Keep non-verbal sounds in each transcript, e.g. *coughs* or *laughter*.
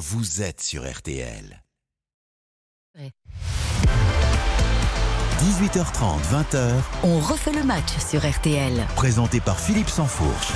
vous êtes sur RTL. Ouais. 18h30, 20h, On refait le match sur RTL. présenté par Philippe Sansfourche.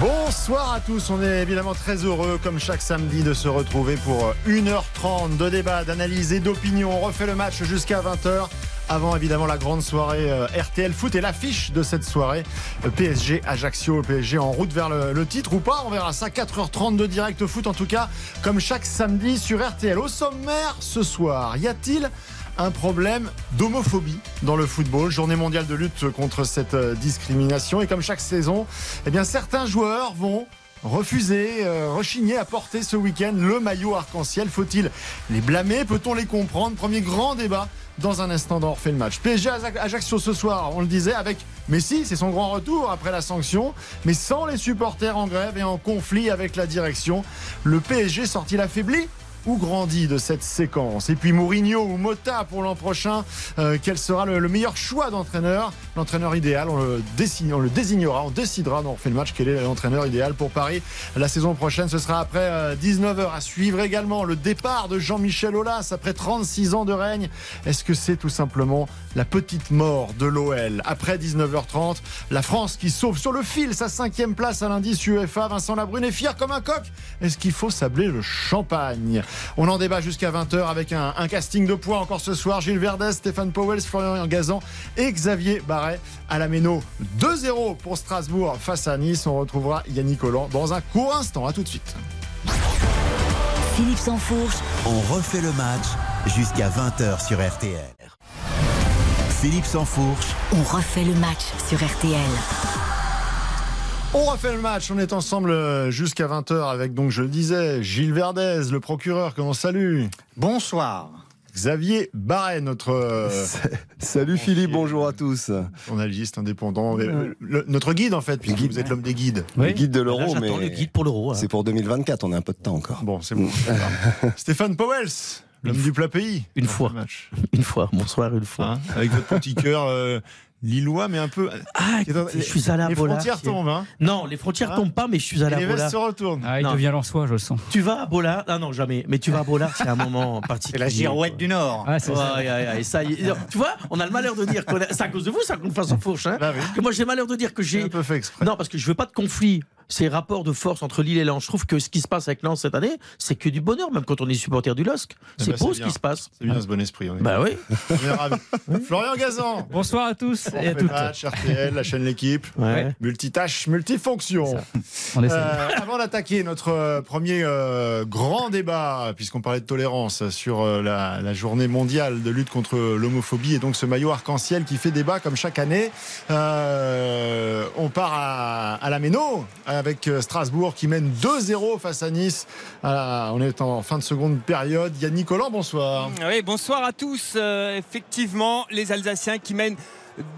Bonsoir à tous, on est évidemment très heureux comme chaque samedi de se retrouver pour 1h30 de débat, d'analyse et d'opinion. On refait le match jusqu'à 20h avant évidemment la grande soirée euh, RTL Foot et l'affiche de cette soirée euh, PSG Ajaccio, PSG en route vers le, titre ou pas, on verra ça 4h30 de direct foot en tout cas comme chaque samedi sur RTL. Au sommaire ce soir, y a-t-il un problème d'homophobie dans le football? Journée mondiale de lutte contre cette euh, discrimination. Et comme chaque saison, eh bien, certains joueurs vont refuser, euh, rechigner à porter ce week-end le maillot arc-en-ciel. Faut-il les blâmer? Peut-on les comprendre? Premier grand débat dans un instant dans Refait le match. PSG Ajaccio ce soir, on le disait, avec Messi, c'est son grand retour après la sanction, mais sans les supporters en grève et en conflit avec la direction. Le PSG sort-il affaibli ou grandi de cette séquence Et puis Mourinho ou Mota pour l'an prochain, euh, quel sera le, le meilleur choix d'entraîneur? L'entraîneur idéal, on le, on le désignera, on décidera On fait le match quel est l'entraîneur idéal pour Paris la saison prochaine. Ce sera après euh, 19h à suivre également le départ de Jean-Michel Aulas après 36 ans de règne. Est-ce que c'est tout simplement la petite mort de l'OL Après 19h30, la France qui sauve sur le fil sa cinquième place à l'indice UEFA. Vincent Labrune est fier comme un coq. Est-ce qu'il faut sabler le champagne? On en débat jusqu'à 20h avec un, un casting de poids encore ce soir. Gilles Verdez, Stéphane Powell, Florian Gazan et Xavier Barret à la Méno. 2-0 pour Strasbourg face à Nice. On retrouvera Yannick Collant dans un court instant. À tout de suite. Philippe Sansfourche, On refait le match jusqu'à 20h sur RTL. Philippe Sansfourche, on refait le match sur RTL. On refait le match, on est ensemble euh, jusqu'à 20h avec, donc je le disais, Gilles Verdez, le procureur que l'on salue. Bonsoir. Xavier Barret, notre euh, *laughs* Salut Philippe, bonjour à tous. journaliste indépendant, euh, le- notre guide en fait, puisque guide. vous êtes l'homme des guides. Le guide de l'euro, mais le guide pour l'euro. hein. c'est pour 2024, on a un peu de temps encore. Bon, c'est bon. *laughs* Stéphane Powels, l'homme du plat pays. Une fois. match. Une fois, bonsoir, une fois. Hein, avec votre petit cœur euh, lillois, mais un peu. Ah, est dans- je suis à la Les bola. frontières tombent, hein. Non, les frontières Hein tombent pas, mais je suis à Et la les vestes se retournent. Ah, il Non. devient lensois, je le sens. Tu vas à Bola? Ah non, jamais. Mais tu vas à Bola, c'est un moment *laughs* particulier. C'est la girouette du Nord. Ah, c'est Ouais, ça. ouais, ouais, ça y est. Tu vois, on a le malheur de dire que c'est à cause de vous, ça qu'on fasse en fourche. Hein Bah oui. que moi, j'ai le malheur de dire que J'ai un peu fait exprès. Non, parce que je veux pas de conflit. Ces rapports de force entre Lille et Lens. Je trouve que ce qui se passe avec Lens cette année, c'est que du bonheur, même quand on est supporter du LOSC. C'est bah, beau c'est ce bien. qui se passe. C'est bien ce bon esprit. On est, Bah oui. on est ravis. *laughs* Florian Gazan. Bonsoir à tous et à fait toutes. match, RTL, la chaîne L'équipe. Ouais. Multitâche, multifonction. On. Euh, avant d'attaquer notre euh, premier euh, grand débat, puisqu'on parlait de tolérance sur euh, la, la journée mondiale de lutte contre l'homophobie et donc ce maillot arc-en-ciel qui fait débat comme chaque année, euh, on part à, à la Méno avec Strasbourg qui mène 2-0 face à Nice. On est en fin de seconde période. Yannick Collant, bonsoir. Oui, bonsoir à tous. Euh, effectivement, les Alsaciens qui mènent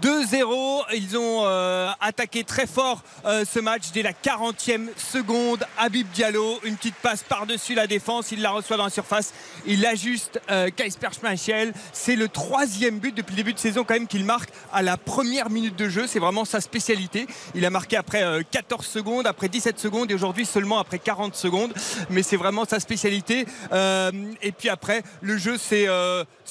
2-0. Ils ont euh, attaqué très fort euh, ce match dès la 40e seconde. Habib Diallo, une petite passe par-dessus la défense. Il la reçoit dans la surface. Il ajuste euh, Kaisper Schmeichel. C'est le troisième but depuis le début de saison quand même qu'il marque à la première minute de jeu. C'est vraiment sa spécialité. Il a marqué après euh, 14 secondes, après 17 secondes et aujourd'hui seulement après 40 secondes. Mais c'est vraiment sa spécialité. Et puis après, le jeu c'est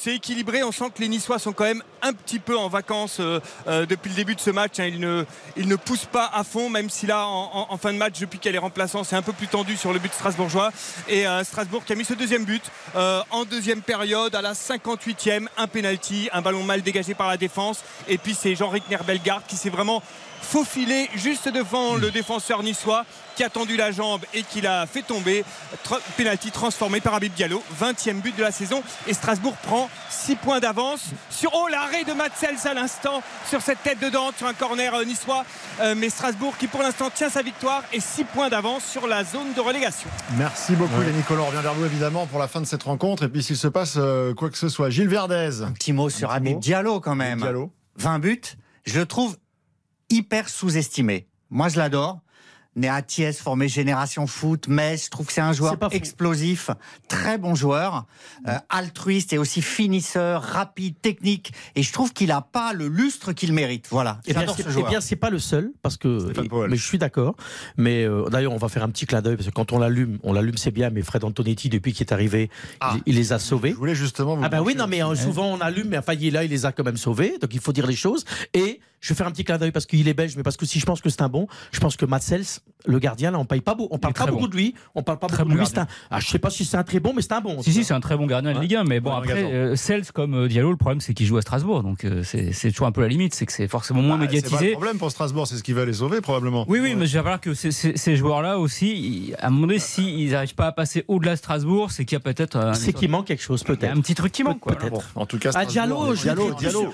c'est équilibré. On sent que les Niçois sont quand même un petit peu en vacances euh, euh, depuis le début de ce match. hein. Ils, ne, ne poussent pas à fond, même si là, en, fin de match, depuis qu'elle est remplaçante, c'est un peu plus tendu sur le but strasbourgeois. Et euh, Strasbourg qui a mis ce deuxième but en deuxième période, à la 58e, un penalty, un ballon mal dégagé par la défense. Et puis c'est Jean-Rick Nerbelgard qui s'est vraiment faufilé juste devant le défenseur niçois qui a tendu la jambe et qui l'a fait tomber. Tr- penalty transformé par Habib Diallo, 20e but de la saison. Et Strasbourg prend 6 points d'avance sur oh, l'arrêt de Matzels à l'instant sur cette tête de Dante, sur un corner euh, niçois. Euh, mais Strasbourg qui pour l'instant tient sa victoire et 6 points d'avance sur la zone de relégation. Merci beaucoup, Yannick Collant. On revient vers vous évidemment pour la fin de cette rencontre. Et puis s'il se passe euh, quoi que ce soit, Gilles Verdez. Un petit mot sur mot. Diallo quand même. Diallo. 20 buts, je le trouve hyper sous-estimé. Moi, je l'adore. Né à Thiès, formé Génération Foot, Metz. Je trouve que c'est un joueur explosif, très bon joueur, euh, altruiste et aussi finisseur, rapide, technique. Et je trouve qu'il n'a pas le lustre qu'il mérite. Voilà. Eh bien, ce eh bien, c'est pas le seul, parce que. Et- mais je suis d'accord. Mais euh, d'ailleurs, on va faire un petit clin d'œil, parce que quand on l'allume, on l'allume, c'est bien, mais Fred Antonetti, depuis qu'il est arrivé, Ah. il, il les a sauvés. Je voulais justement vous Ah ben oui, non, mais euh, souvent on allume, mais enfin, il est là, il les a quand même sauvés, donc il faut dire les choses. Et je vais faire un petit clin d'œil parce qu'il est belge, mais parce que si je pense que c'est un bon, je pense que Matsels, le gardien, là, on paye pas beau, on parle pas bon. beaucoup de lui, on parle pas Très beaucoup de lui. c'est Un, ah, je sais pas si c'est un très bon, mais c'est un bon. Si, si, c'est un très bon gardien de. Ligue 1, mais bon, Ouais, après, euh, Cels comme euh, Diallo, le problème c'est qu'il joue à Strasbourg, donc euh, c'est c'est toujours un peu la limite, c'est que c'est forcément moins Ah, C'est pas le médiatisé. problème pour Strasbourg, c'est ce qui va les sauver probablement. Oui, oui, mais je vais voir que ces- joueurs-là aussi, à un moment donné, s'ils n'arrivent pas à passer au-delà de Strasbourg, c'est qu'il y a peut-être euh, C'est qu'il manque quelque chose, il y a peut-être. un petit truc qui manque. quoi. Peut-être. Bon, en tout cas, Ah, Strasbourg, Diallo, je Diallo, Diallo.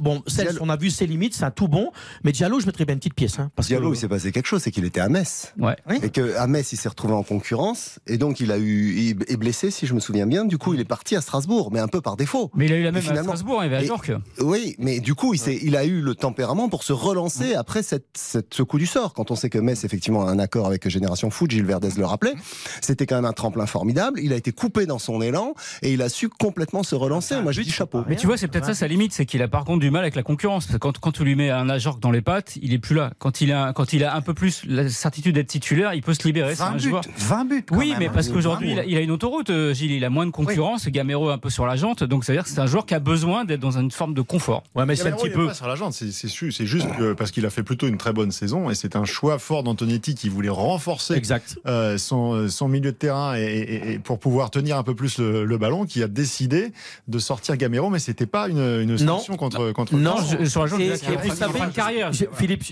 bon, Cels, on a vu ses limites, c'est un tout bon, mais Diallo, je mettrais bien une petite pièce. Hein, Diallo, il s'est passé quelque chose, c'est qu'il était à Metz. Ouais. Et que à Metz, il s'est retrouvé en concurrence. Et donc, il a eu, il est blessé, si je me souviens bien. Du coup, il est parti à Strasbourg, mais un peu par défaut. Mais il a eu la même à Strasbourg, il y avait à Et- Jorque. Oui, mais du coup, il, s'est- il a eu le tempérament pour se relancer après cette, cette- ce coup du sort. Quand on sait que Metz, effectivement, a un accord avec Génération Foot, Gilles Verdez le rappelait, c'était quand même un tremplin formidable. Il a été coupé dans son élan et il a su complètement se relancer. Moi, je but, dis chapeau. Mais tu vois, c'est peut-être ça sa limite, c'est qu'il a par contre du mal avec la concurrence. Parce que quand, quand tu lui mets un Ajorc dans les pattes, il est plus là. Quand il a, quand il a un peu plus la certitude d'être titulaire, il peut se libérer. C'est 20 un buts, joueur. 20 buts. quand Oui, même. mais parce Oui, qu'aujourd'hui, il, il a une autoroute, euh, Gilles. Il a moins de concurrence. Gamero est un peu sur la jante. Donc, ça veut dire que c'est un joueur qui a besoin d'être dans une forme de confort. Ouais, mais c'est un Gamero, petit peu. pas sur la jante, c'est juste que- *coughs* parce qu'il a fait plutôt une très bonne saison et c'est un choix fort d'Antonetti qui voulait renforcer Exact. euh, son, son milieu de terrain et, et- et pour pouvoir tenir un peu plus le, le ballon, qui a décidé de sortir Gamero, mais c'était pas une, une Non. sanction contre contre. Non, je- sur la jante, il a- de carrière. Philippe,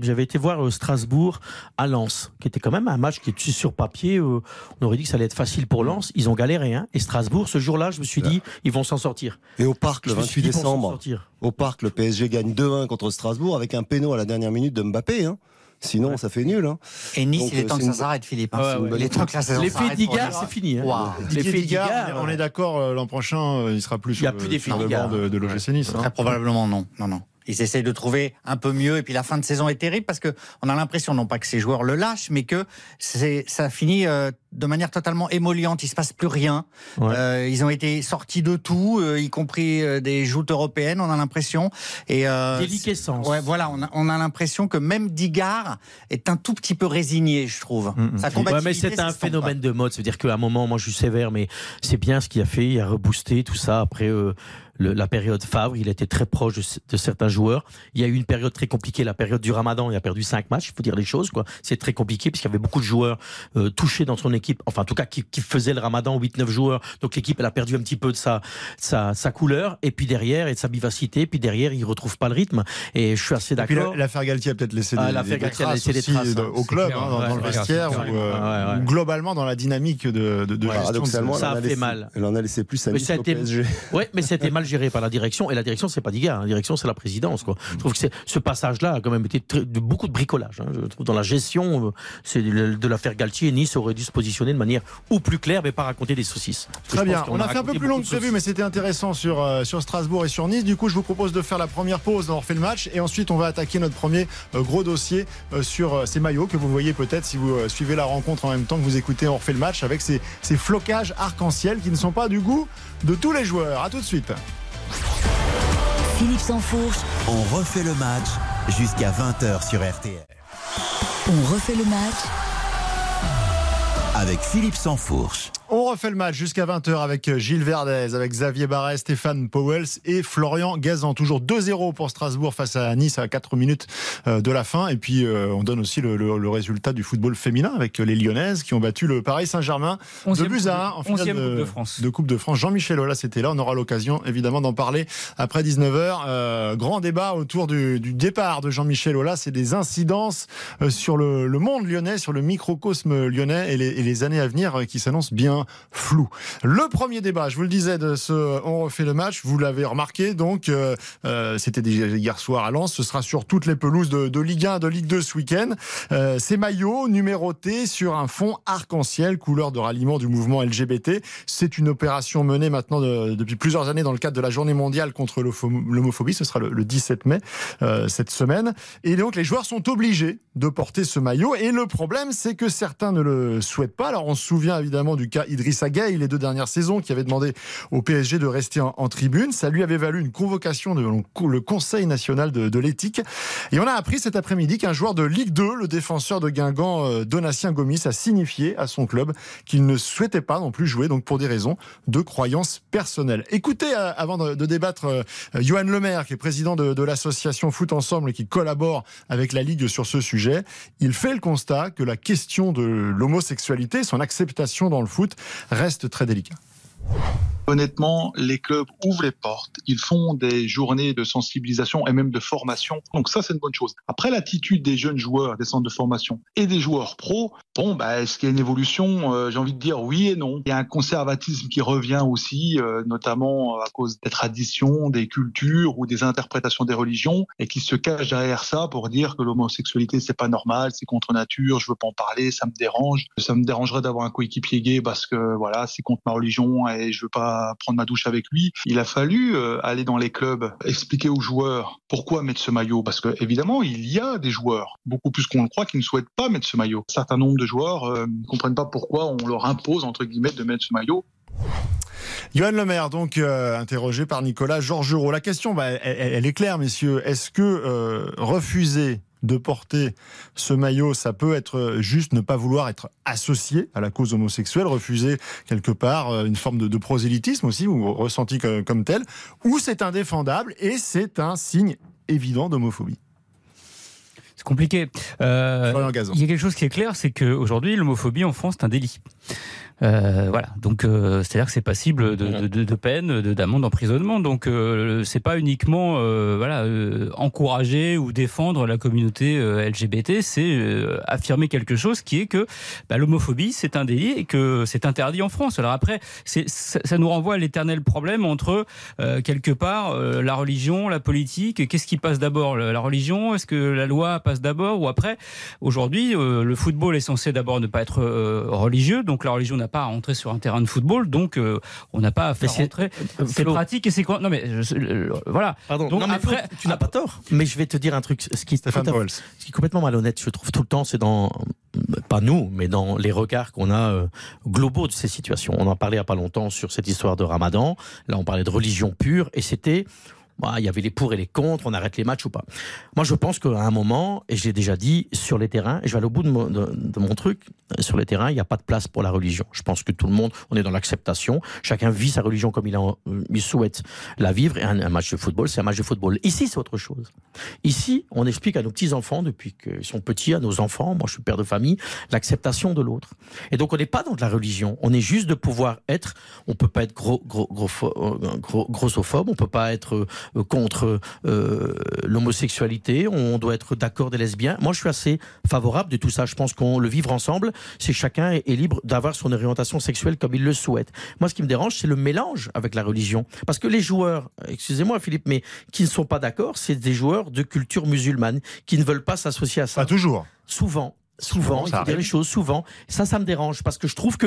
j'avais été voir euh, Strasbourg à Lens, qui était quand même un match qui était sur papier. euh, on aurait dit que ça allait être facile pour Lens. Ils ont galéré. Hein. Et Strasbourg, ce jour-là, je me suis dit, ils vont s'en sortir. Et au parc, le Je me suis 28 dit, ils vont s'en décembre, au parc, le PSG gagne 2-1 contre Strasbourg avec un péno à la dernière minute de Mbappé. hein. Sinon, ça fait nul. hein. Et Nice, Donc, il est euh, temps que c'est ça s'arrête, Philippe. hein. Ouais, ouais. Il est temps que la saison L'effet s'arrête pour d'Igard, Nice. c'est fini. Hein. L'effet Digard, d'Igard, on est euh, d'accord, euh, l'an prochain, euh, il sera plus Il y a sur, plus sur le banc de, de l'OGC Nice. hein. Très probablement non. Non, non. Ils essayent de trouver un peu mieux et puis la fin de saison est terrible parce que on a l'impression non pas que ces joueurs le lâchent mais que ça finit euh, de manière totalement émolliente. Il se passe plus rien. Ouais. Euh, ils ont été sortis de tout, euh, y compris des joutes européennes. On a l'impression et euh, Déliquescence. Ouais, voilà, on a, on a l'impression que même Digard est un tout petit peu résigné, je trouve. Mm, mm. Sa Ouais, mais c'est un phénomène de mode. C'est-à-dire qu'à un moment, moi, je suis sévère, mais c'est bien ce qu'il a fait. Il a reboosté tout ça après euh, le- la période Favre. Il était très proche de, de certains joueurs. Il y a eu une période très compliquée, la période du Ramadan. Il a perdu cinq matchs. Il faut dire les choses, quoi. C'est très compliqué puisqu'il y avait beaucoup de joueurs euh, touchés dans son équipe. Enfin, en tout cas, qui, qui faisaient le Ramadan, 8-9 joueurs. Donc l'équipe, elle a perdu un petit peu de sa, sa, sa couleur. Et puis derrière, et de sa vivacité. Puis derrière, il retrouve pas le rythme. Et je suis assez Et puis d'accord. la- l'affaire Galtier a peut-être laissé Ah, des, l'affaire des Galtier a traces laissé aussi traces, hein, au club, hein, dans, Ouais, dans le vestiaire, ou, euh. Ouais, ouais. ou globalement dans la dynamique de, de, de Ça a fait laissé- mal. Elle en a laissé plus à Mais Nice PSG. Mais c'était mal *laughs* géré par la direction. Et la direction, c'est pas Digard. La direction, c'est la présidence. Quoi. Je trouve que ce passage-là a quand même été très- de beaucoup de bricolage. hein. Je trouve dans la gestion, euh, c'est de, de l'affaire Galtier. Nice aurait dû se positionner de manière ou plus claire, mais pas raconter des saucisses. Très bien. On a fait un peu plus long que prévu, mais c'était intéressant sur, euh, sur Strasbourg et sur Nice. Du coup, je vous propose de faire la première pause On refait le match. Et ensuite, on va attaquer notre premier euh, gros dossier euh, sur ces maillots que vous voyez peut-être si vous suivez la rencontre en même temps que vous écoutez On refait le match avec ces, ces flocages arc-en-ciel qui ne sont pas du goût de tous les joueurs. À tout de suite. Philippe Sansfourche, On refait le match jusqu'à 20h sur RTL. on refait le match Avec Philippe Sansfourche. On refait le match jusqu'à 20h avec Gilles Verdez, avec Xavier Barret, Stéphane Powells et Florian Gazan. Toujours 2-0 pour Strasbourg face à Nice à 4 minutes euh, de la fin. Et puis, euh, on donne aussi le, le- le résultat du football féminin avec les Lyonnaises qui ont battu le Paris Saint-Germain de Onzième buts à 1 en finale de, Coupe de France. de Coupe de France. Jean-Michel Aulas c'était là. On aura l'occasion évidemment d'en parler après 19h. Euh, grand débat autour du, du départ de Jean-Michel Aulas et des incidences sur le, le monde lyonnais, sur le microcosme lyonnais et les, et les années à venir qui s'annoncent bien flou. Le premier débat, je vous le disais, de ce On refait le match, vous l'avez remarqué, donc euh, euh, c'était déjà hier soir à Lens, ce sera sur toutes les pelouses de, Ligue 1, de Ligue 2 ce week-end. Euh, ces maillots numérotés sur un fond arc-en-ciel, couleur de ralliement du mouvement LGBT. C'est une opération menée maintenant de- depuis plusieurs années dans le cadre de la journée mondiale contre l'homophobie, ce sera le, le 17 mai cette semaine. Et donc les joueurs sont obligés de porter ce maillot. Et le problème, c'est que certains ne le souhaitent pas. Alors on se souvient évidemment du cas Idrissa Gueye les deux dernières saisons qui avait demandé au PSG de rester en, tribune. Ça lui avait valu une convocation de le Conseil national de, l'éthique. Et on a appris cet après-midi qu'un joueur de Ligue 2, le défenseur de Guingamp, euh, Donatien Gomis, a signifié à son club qu'il ne souhaitait pas non plus jouer, donc pour des raisons de croyances personnelles. Écoutez, euh, avant de, de débattre, euh, Johan Lemaire, qui est président de, de l'association Foot Ensemble et qui collabore avec la Ligue sur ce sujet, il fait le constat que la question de l'homosexualité, son acceptation dans le foot, reste très délicat. Honnêtement, les clubs ouvrent les portes, ils font des journées de sensibilisation et même de formation. Donc ça, c'est une bonne chose. Après, l'attitude des jeunes joueurs des centres de formation et des joueurs pros, bon, bah, est-ce qu'il y a une évolution? Euh, J'ai envie de dire oui et non. Il y a un conservatisme qui revient aussi, euh, notamment à cause des traditions, des cultures ou des interprétations des religions, et qui se cache derrière ça pour dire que l'homosexualité c'est pas normal, c'est contre nature, je veux pas en parler, ça me dérange. Ça me dérangerait d'avoir un coéquipier gay parce que voilà, c'est contre ma religion et je veux pas prendre ma douche avec lui. Il a fallu euh, aller dans les clubs, expliquer aux joueurs pourquoi mettre ce maillot, parce que évidemment il y a des joueurs, beaucoup plus qu'on le croit, qui ne souhaitent pas mettre ce maillot. Un certain nombre de joueurs euh, ne comprennent pas pourquoi on leur impose entre guillemets de mettre ce maillot. Johan Lemaire, donc euh, interrogé par Nicolas Georgerot. La question, bah, elle, est claire, messieurs. Est-ce que refuser de porter ce maillot, ça peut être juste ne pas vouloir être associé à la cause homosexuelle, refuser quelque part euh, une forme de, de prosélytisme aussi, ou ressenti comme, comme tel, ou c'est indéfendable et c'est un signe évident d'homophobie. C'est compliqué. Euh, il y a quelque chose qui est clair, c'est qu'aujourd'hui, l'homophobie en France, c'est un délit. Euh, voilà, donc euh, c'est-à-dire que c'est passible de, de, de, peine, de- d'amende, d'emprisonnement. Donc euh, c'est pas uniquement euh, voilà euh, encourager ou défendre la communauté euh, LGBT, c'est euh, affirmer quelque chose qui est que bah, l'homophobie c'est un délit et que c'est interdit en France. Alors après, c'est, ça, ça nous renvoie à l'éternel problème entre euh, quelque part euh, la religion, la politique. Qu'est-ce qui passe d'abord, la religion? Est-ce que la loi passe d'abord? Ou après? Aujourd'hui, euh, le football est censé d'abord ne pas être euh, religieux, donc la religion n'a pas à rentrer sur un terrain de football, donc euh, on n'a pas à faire c'est- rentrer euh, ces Flo. pratiques et ces non mais je- euh, voilà. Pardon, Donc non, mais après- Flo, tu n'as pas tort. Mais je vais te dire un truc. Ce qui, est Stéphane tout à- Pauls. ce qui est complètement malhonnête, je trouve tout le temps, c'est dans, pas nous, mais dans les regards qu'on a euh, globaux de ces situations. On en parlait il n'y a pas longtemps sur cette histoire de Ramadan. Là, on parlait de religion pure et c'était. Bah, Il y avait les pour et les contre, on arrête les matchs ou pas. Moi, je pense qu'à un moment, et je l'ai déjà dit, sur les terrains, et je vais aller au bout de mon, truc, euh, sur les terrains, il n'y a pas de place pour la religion. Je pense que tout le monde, on est dans l'acceptation. Chacun vit sa religion comme il, il souhaite la vivre. Et un, match de football, c'est un match de football. Ici, c'est autre chose. Ici, on explique à nos petits-enfants, depuis qu'ils sont petits, à nos enfants, moi je suis père de famille, l'acceptation de l'autre. Et donc, on n'est pas dans de la religion. On est juste de pouvoir être, on peut pas être gros, gros, gros, euh, gros- grossophobe, on peut pas être euh, contre euh, l'homosexualité, on doit être d'accord des lesbiens. Moi, je suis assez favorable de tout ça. Je pense qu'on le vivre ensemble, c'est chacun est, est libre d'avoir son orientation sexuelle comme il le souhaite. Moi, ce qui me dérange, c'est le mélange avec la religion. Parce que les joueurs, excusez-moi Philippe, mais qui ne sont pas d'accord, c'est des joueurs de culture musulmane qui ne veulent pas s'associer à ça. Pas toujours. Souvent. Souvent, Souvent, il faut dire les choses, souvent. Ça, ça me dérange parce que je trouve que.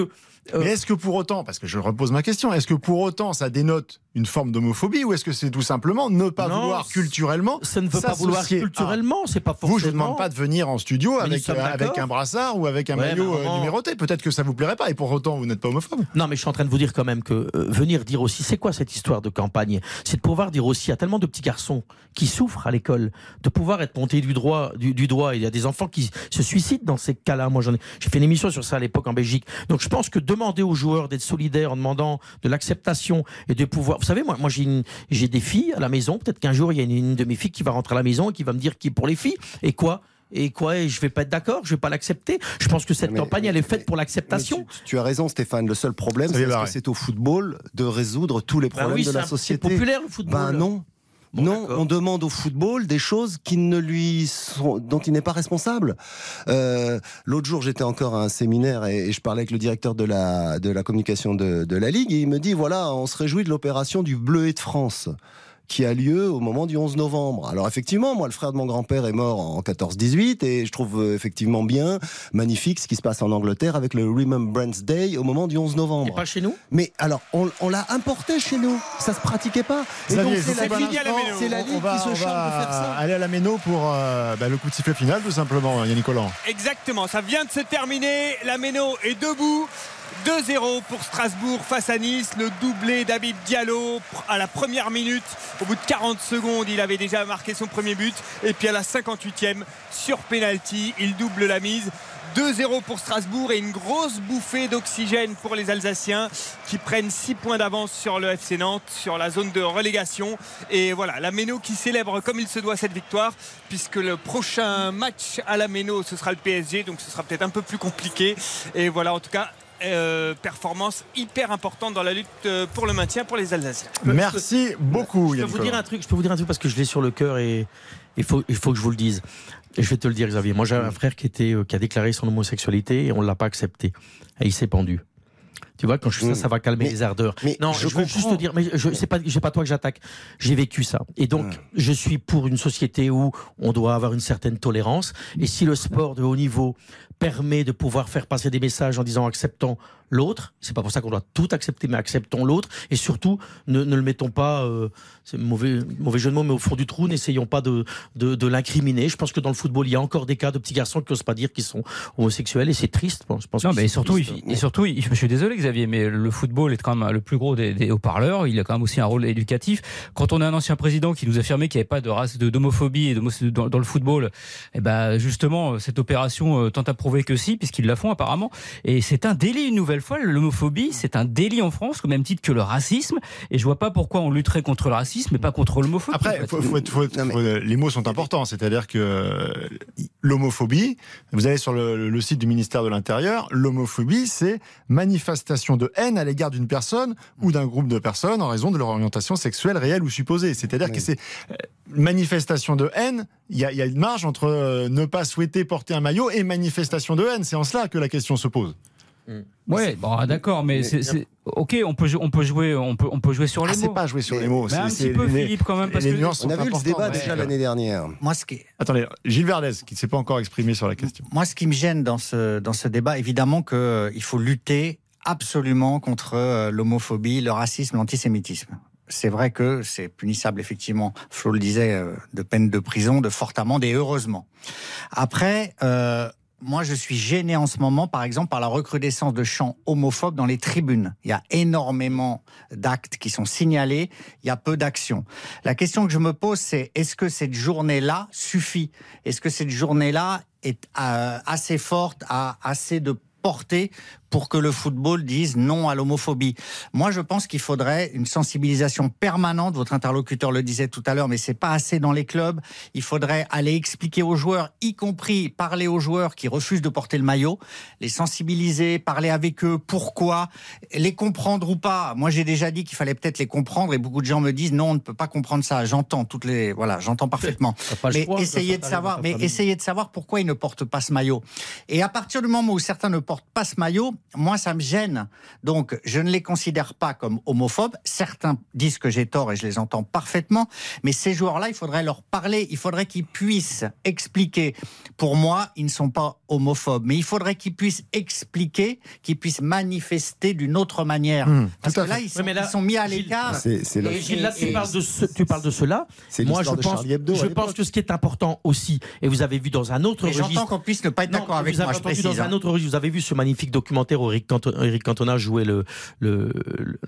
euh, Mais est-ce que pour autant, parce que je repose ma question, est-ce que pour autant ça dénote une forme d'homophobie ou est-ce que c'est tout simplement ne pas Non, vouloir culturellement ça ne veut pas vouloir à- culturellement, c'est pas forcément. Vous, je ne vous demande pas de venir en studio Mais avec, euh, avec un brassard ou avec un Ouais, maillot euh, numéroté. Peut-être que ça vous plairait pas et pour autant vous n'êtes pas homophobe. Non, mais je suis en train de vous dire quand même que euh, venir dire aussi, c'est quoi cette histoire de campagne? C'est de pouvoir dire aussi à tellement de petits garçons qui souffrent à l'école, de pouvoir être montés du, droit, du, du doigt. Il y a des enfants qui se suicident dans ces cas-là. Moi, j'en ai, j'ai fait une émission sur ça à l'époque en Belgique. Donc, je pense que demander aux joueurs d'être solidaires en demandant de l'acceptation et de pouvoir. Vous savez, moi, moi j'ai, une- j'ai des filles à la maison. Peut-être qu'un jour, il y a une, une de mes filles qui va rentrer à la maison et qui va me dire qui est pour les filles et quoi? Et quoi? Et je vais pas être d'accord, je vais pas l'accepter? Je pense que cette Mais- campagne, elle est faite pour l'acceptation. Tu, tu as raison, Stéphane. Le seul problème, c'est que c'est au football de résoudre tous les Ben problèmes oui, de la un- société. C'est populaire le football. Ben non. Non, on demande au football des choses qui ne lui sont, dont il n'est pas responsable. Euh, L'autre jour, j'étais encore à un séminaire et, et, je parlais avec le directeur de la, de la communication de, de la Ligue et il me dit voilà, on se réjouit de l'opération du Bleuet de France qui a lieu au moment du 11 novembre. Alors effectivement, moi, le frère de mon grand-père est mort en 14-18 et je trouve euh, effectivement bien, magnifique ce qui se passe en Angleterre avec le Remembrance Day au moment du 11 novembre. Et pas chez nous? Mais alors, on, on l'a importé chez nous. Ça se pratiquait pas. Et donc, c'est la, Ligue- fini à la Méno. c'est la On Ligue va, qui se on charge va de faire ça. aller à la Méno pour euh, bah, le coup de sifflet final, tout simplement, Yannick Collant. Exactement, ça vient de se terminer. La Méno est debout. 2-0 pour Strasbourg face à Nice. Le doublé d'Abib Diallo à la première minute. Au bout de 40 secondes, il avait déjà marqué son premier but. Et puis à la 58e, sur penalty, il double la mise. 2-0 pour Strasbourg et une grosse bouffée d'oxygène pour les Alsaciens qui prennent 6 points d'avance sur le FC Nantes, sur la zone de relégation. Et voilà, la Méno qui célèbre comme il se doit cette victoire, puisque le prochain match à la Méno, ce sera le PSG, donc ce sera peut-être un peu plus compliqué. Et voilà, en tout cas, euh, performance hyper importante dans la lutte euh, pour le maintien pour les Alsaciens. Merci beaucoup, Je peux vous dire un truc, je peux vous dire un truc parce que je l'ai sur le cœur et il faut, il faut que je vous le dise. Et je vais te le dire, Xavier. Moi, j'avais un frère qui était, euh, qui a déclaré son homosexualité et on l'a pas accepté. Et il s'est pendu. Tu vois, quand je fais ça, Mm. ça va calmer Mais- les ardeurs. mais non, je je, veux juste te dire, mais je, c'est pas, c'est pas toi que j'attaque. J'ai vécu ça. Et donc, je suis pour une société où on doit avoir une certaine tolérance. Et si le sport de haut niveau permet de pouvoir faire passer des messages en disant acceptons l'autre, c'est pas pour ça qu'on doit tout accepter, mais acceptons l'autre. Et surtout, ne, ne le mettons pas, euh, c'est mauvais, mauvais jeu de mots, mais au fond du trou, n'essayons pas de, de, de l'incriminer. Je pense que dans le football, il y a encore des cas de petits garçons qui n'osent pas dire qu'ils sont homosexuels et c'est triste. Bon, je pense Non, mais surtout, triste. il- et surtout, il- je suis désolé, Xavier, mais le football est quand même le plus gros des, des haut-parleurs. Il a quand même aussi un rôle éducatif. Quand on a un ancien président qui nous affirmait qu'il n'y avait pas de race de d'homophobie et d'homo- dans, dans le football, eh ben justement, cette opération euh, tente à prouver que si, puisqu'ils la font apparemment. Et c'est un délit une nouvelle fois. L'homophobie, c'est un délit en France, au même titre que le racisme. Et je vois pas pourquoi on lutterait contre le racisme, mais pas contre l'homophobie. en Après, fait. faut- faut être- faut être- Non, mais- les mots sont importants. C'est-à-dire que euh, l'homophobie, vous allez sur le, le site du ministère de l'Intérieur, l'homophobie, c'est manifestation de haine à l'égard d'une personne ou d'un groupe de personnes en raison de leur orientation sexuelle réelle ou supposée. C'est-à-dire que c'est euh, manifestation de haine. Il y, a, il y a une marge entre euh, ne pas souhaiter porter un maillot et manifestation de haine. C'est en cela que la question se pose. Ouais, bon, ah, d'accord, mais, mais- c'est, c'est- ok, on peut, jou- on peut jouer, on peut, on peut jouer sur les Ah, c'est mots. pas jouer sur Mais- les mots. Mais un c'est- petit peu, c'est- les- Philippe, quand même, parce les que On a vu le débat Ouais. déjà l'année dernière. Moi, ce qui, Attendez, Gilles Verdez, qui ne s'est pas encore exprimé sur la question. Moi, ce qui me gêne dans ce, dans ce débat, évidemment qu'il faut lutter absolument contre euh, l'homophobie, le racisme, l'antisémitisme. C'est vrai que c'est punissable, effectivement, Flo le disait, euh, de peine de prison, de forte amende, et heureusement. Après, euh, moi, je suis gêné en ce moment, par exemple, par la recrudescence de chants homophobes dans les tribunes. Il y a énormément d'actes qui sont signalés, il y a peu d'actions. La question que je me pose, c'est est-ce que cette journée-là suffit? Est-ce que cette journée-là est euh, assez forte, a assez de portée pour que le football dise non à l'homophobie. Moi, je pense qu'il faudrait une sensibilisation permanente. Votre interlocuteur le disait tout à l'heure, mais c'est pas assez dans les clubs. Il faudrait aller expliquer aux joueurs, y compris parler aux joueurs qui refusent de porter le maillot, les sensibiliser, parler avec eux, pourquoi, les comprendre ou pas. Moi, j'ai déjà dit qu'il fallait peut-être les comprendre, et beaucoup de gens me disent non, on ne peut pas comprendre ça. J'entends toutes les, voilà, j'entends parfaitement. Mais choix, essayez de savoir, mais essayez de savoir pourquoi ils ne portent pas ce maillot. Et à partir du moment où certains ne portent pas ce maillot, moi ça me gêne. Donc je ne les considère pas comme homophobes. Certains disent que j'ai tort et je les entends parfaitement. Mais ces joueurs-là, il faudrait leur parler. Il faudrait qu'ils puissent expliquer. Pour moi, ils ne sont pas homophobes, mais il faudrait qu'ils puissent expliquer, qu'ils puissent manifester d'une autre manière. Mmh, Parce que là, ils sont, mais là, ils sont mis à l'écart. Et- Gilles, là, tu et- parles de, ce, tu parles de cela. c'est Moi, je pense, Hebdo. je pense que ce qui est important aussi, et vous avez vu dans un autre Mais j'entends registre. qu'on puisse ne pas être d'accord avec vous avez moi, je entendu précise. dans un hein. autre registre, vous avez vu ce magnifique documentaire où Eric, Canto- Eric Cantona jouait le,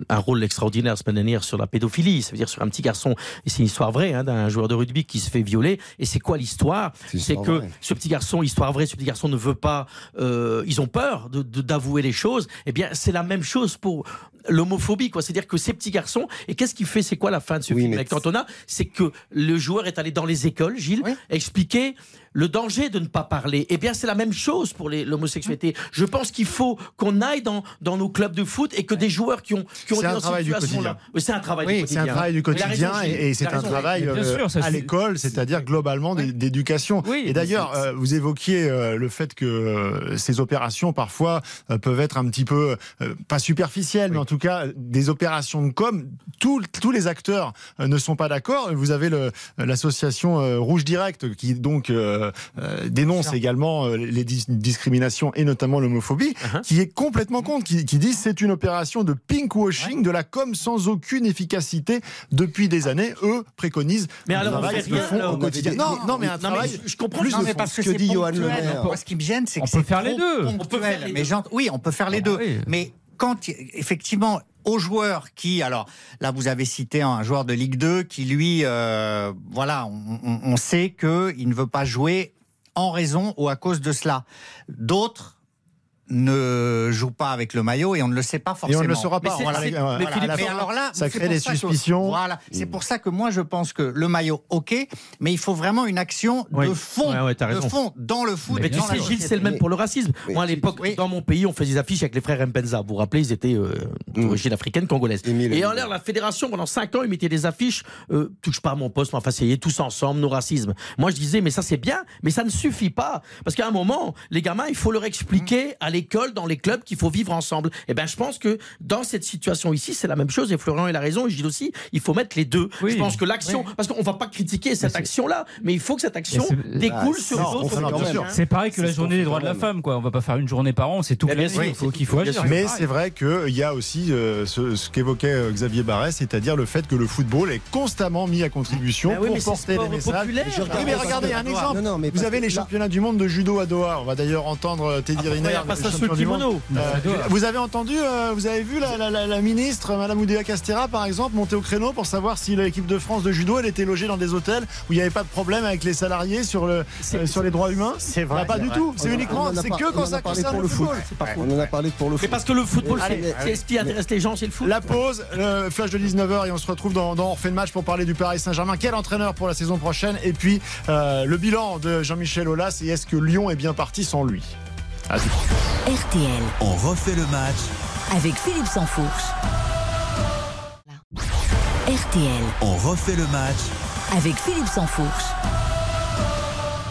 un rôle extraordinaire la semaine dernière sur la pédophilie, ça veut dire sur un petit garçon, et c'est une histoire vraie, hein, d'un joueur de rugby qui se fait violer, et c'est quoi l'histoire? C'est que vraie. ce petit garçon, histoire vraie, ce petit garçon ne veut pas, euh, ils ont peur de- de- d'avouer les choses, eh bien c'est la même chose pour l'homophobie, quoi. C'est-à-dire que ces petits garçons, et qu'est-ce qu'il fait? C'est quoi la fin de ce Oui, film avec Cantona? C'est que le joueur est allé dans les écoles, Gilles, Oui. expliquer le danger de ne pas parler. Eh bien, c'est la même chose pour l'homosexualité. Je pense qu'il faut qu'on aille dans, dans nos clubs de foot et que des joueurs qui ont, qui ont C'est été un dans travail cette du situation-là- quotidien. Oui, c'est un travail Oui, du c'est quotidien. un travail du raison, et, et c'est un travail euh, sûr, ça, à c'est- l'école, c'est-à-dire globalement d'é- d'éducation. Oui, et d'ailleurs, euh, vous évoquiez euh, le fait que euh, ces opérations parfois euh, peuvent être un petit peu euh, pas superficielles, mais en tout cas des opérations de com. Tous- tous les acteurs euh, ne sont pas d'accord. Vous avez l'association euh, Rouge Direct qui donc euh, euh, dénonce également euh, les dis- discriminations et notamment l'homophobie, Uh-huh. qui est complètement contre, qui, qui dit c'est une opération de pinkwashing, de la com sans aucune efficacité depuis des années. Eux préconisent Mais un alors, travail font alors. au quotidien. Non, non, mais un Non, mais travail. je- je comprends plus Non, de mais fond. parce Ce que que dit Johan Le Maire. Moi, ce qui me gêne, c'est que c'est peut faire les deux. On peut faire les Mais oui, on peut faire les Ah deux. oui. Mais quand, effectivement, aux joueurs qui, alors là, vous avez cité un joueur de Ligue 2 qui, lui, euh, voilà, on, on- on sait qu'il ne veut pas jouer en raison ou à cause de cela. D'autres ne jouent pas avec le maillot et on ne le sait pas Et forcément. on ne le saura pas. Mais Voilà, mais voilà, alors là, ça crée pour des que- suspicions. voilà, c'est pour ça que moi je pense que le maillot, ok, mais il faut vraiment une action Oui. de fond, Ouais, ouais, t'as de fond dans le foot. Mais tu sais, Gilles, c'est le même pour le racisme. Moi, à l'époque, oui. dans mon pays, on faisait des affiches avec les frères Mpenza. Vous vous rappelez, ils étaient euh, d'origine africaine, congolaise. Et en l'air, la fédération, pendant 5 ans, ils mettaient des affiches euh, touche pas à mon poste, mais enfin, c'est tous ensemble, nos racismes. Moi, je disais, mais ça, c'est bien, mais ça ne suffit pas. Parce qu'à un moment, les gamins, il faut leur expliquer à l'école, dans les clubs, qu'il faut vivre ensemble. Et ben, je pense que dans cette situation ici, c'est la même chose. Et Florian, il a raison. Et Gilles aussi, il faut mettre les deux. Oui. Je pense que l'action, parce qu'on va pas critiquer cette action-là, mais il faut que cette action découle Ah, sur non, les on autres. fait quand même. domaines. C'est pareil que la journée des droits de la femme, quoi. On va pas faire une journée par an, c'est tout Eh bien faut qu'il faut agir. Mais c'est vrai qu'il y a aussi euh, ce, ce qu'évoquait euh, Xavier Barret, c'est-à-dire le fait que le football est constamment mis à contribution Ben oui, mais pour porter des messages. Oui, mais regardez un exemple. Non, non, mais Vous avez les championnats du monde de judo à Doha. On va d'ailleurs entendre euh, Teddy Ah, Riner, ça sous le kimono Euh, Doha. vous avez entendu, euh, vous avez vu la, la- la- la ministre, Madame Oudéa Castera, par exemple, monter au créneau pour savoir si l'équipe de France de judo, elle était logée dans des hôtels où il n'y avait pas de problème avec les salariés sur, le, C'est- euh, sur les droits humains? C'est Bah, vrai. Pas c'est du vrai. tout. C'est uniquement, c'est que on quand en a ça parlé concerne pour le le foot. football. On en a parlé pour le Mais foot. parce que le football, c'est c'est ce qui intéresse les gens, c'est le foot. La pause, le flash de 19h et on se retrouve dans, dans refait le match pour parler du Paris Saint-Germain. Quel entraîneur pour la saison prochaine? Et puis euh, le bilan de Jean-Michel Aulas et est-ce que Lyon est bien parti sans lui? À tout. RTL, On refait le match avec Philippe Sansfourche. RTL, On refait le match avec Philippe Sansfourche.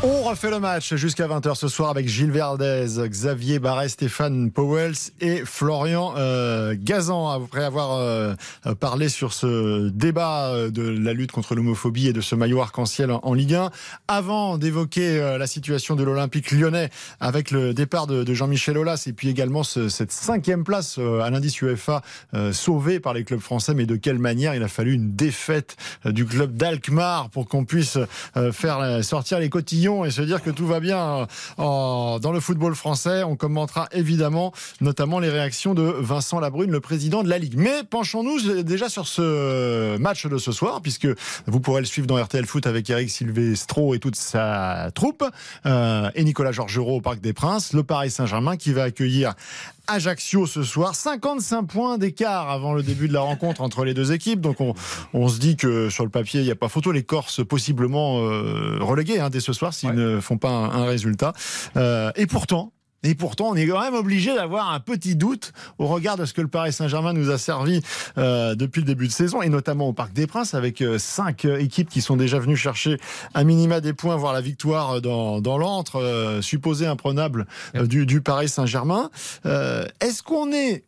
On refait le match jusqu'à 20h ce soir avec Gilles Verdez, Xavier Barret, Stéphane Powells et Florian euh, Gazan. Après avoir euh, parlé sur ce débat euh, de la lutte contre l'homophobie et de ce maillot arc-en-ciel en, Ligue 1, avant d'évoquer euh, la situation de l'Olympique lyonnais avec le départ de, Jean-Michel Aulas et puis également ce- cette cinquième place euh, à l'indice UEFA euh, sauvée par les clubs français, mais de quelle manière il a fallu une défaite euh, du club d'Alkmaar pour qu'on puisse euh, faire euh, sortir les cotillons et se dire que tout va bien euh, en- dans le football français. On commentera évidemment notamment les réactions de Vincent Labrune, le président de la Ligue. Mais penchons-nous déjà sur ce match de ce soir, puisque vous pourrez le suivre dans RTL Foot avec Eric Silvestro et toute sa troupe, euh, et Nicolas Georgerot au Parc des Princes, le Paris Saint-Germain qui va accueillir Ajaccio ce soir. 55 points d'écart avant le début de la rencontre entre les deux équipes. Donc on, on se dit que sur le papier, il n'y a pas photo. Les Corses possiblement euh, relégués hein, dès ce soir s'ils ne font pas un, un résultat. Euh, et pourtant, et pourtant, on est quand même obligé d'avoir un petit doute au regard de ce que le Paris Saint-Germain nous a servi euh, depuis le début de saison, et notamment au Parc des Princes, avec euh, cinq euh, équipes qui sont déjà venues chercher un minima des points, voire la victoire dans, dans l'antre, euh, supposé imprenable du, du Paris Saint-Germain. Est-ce qu'on est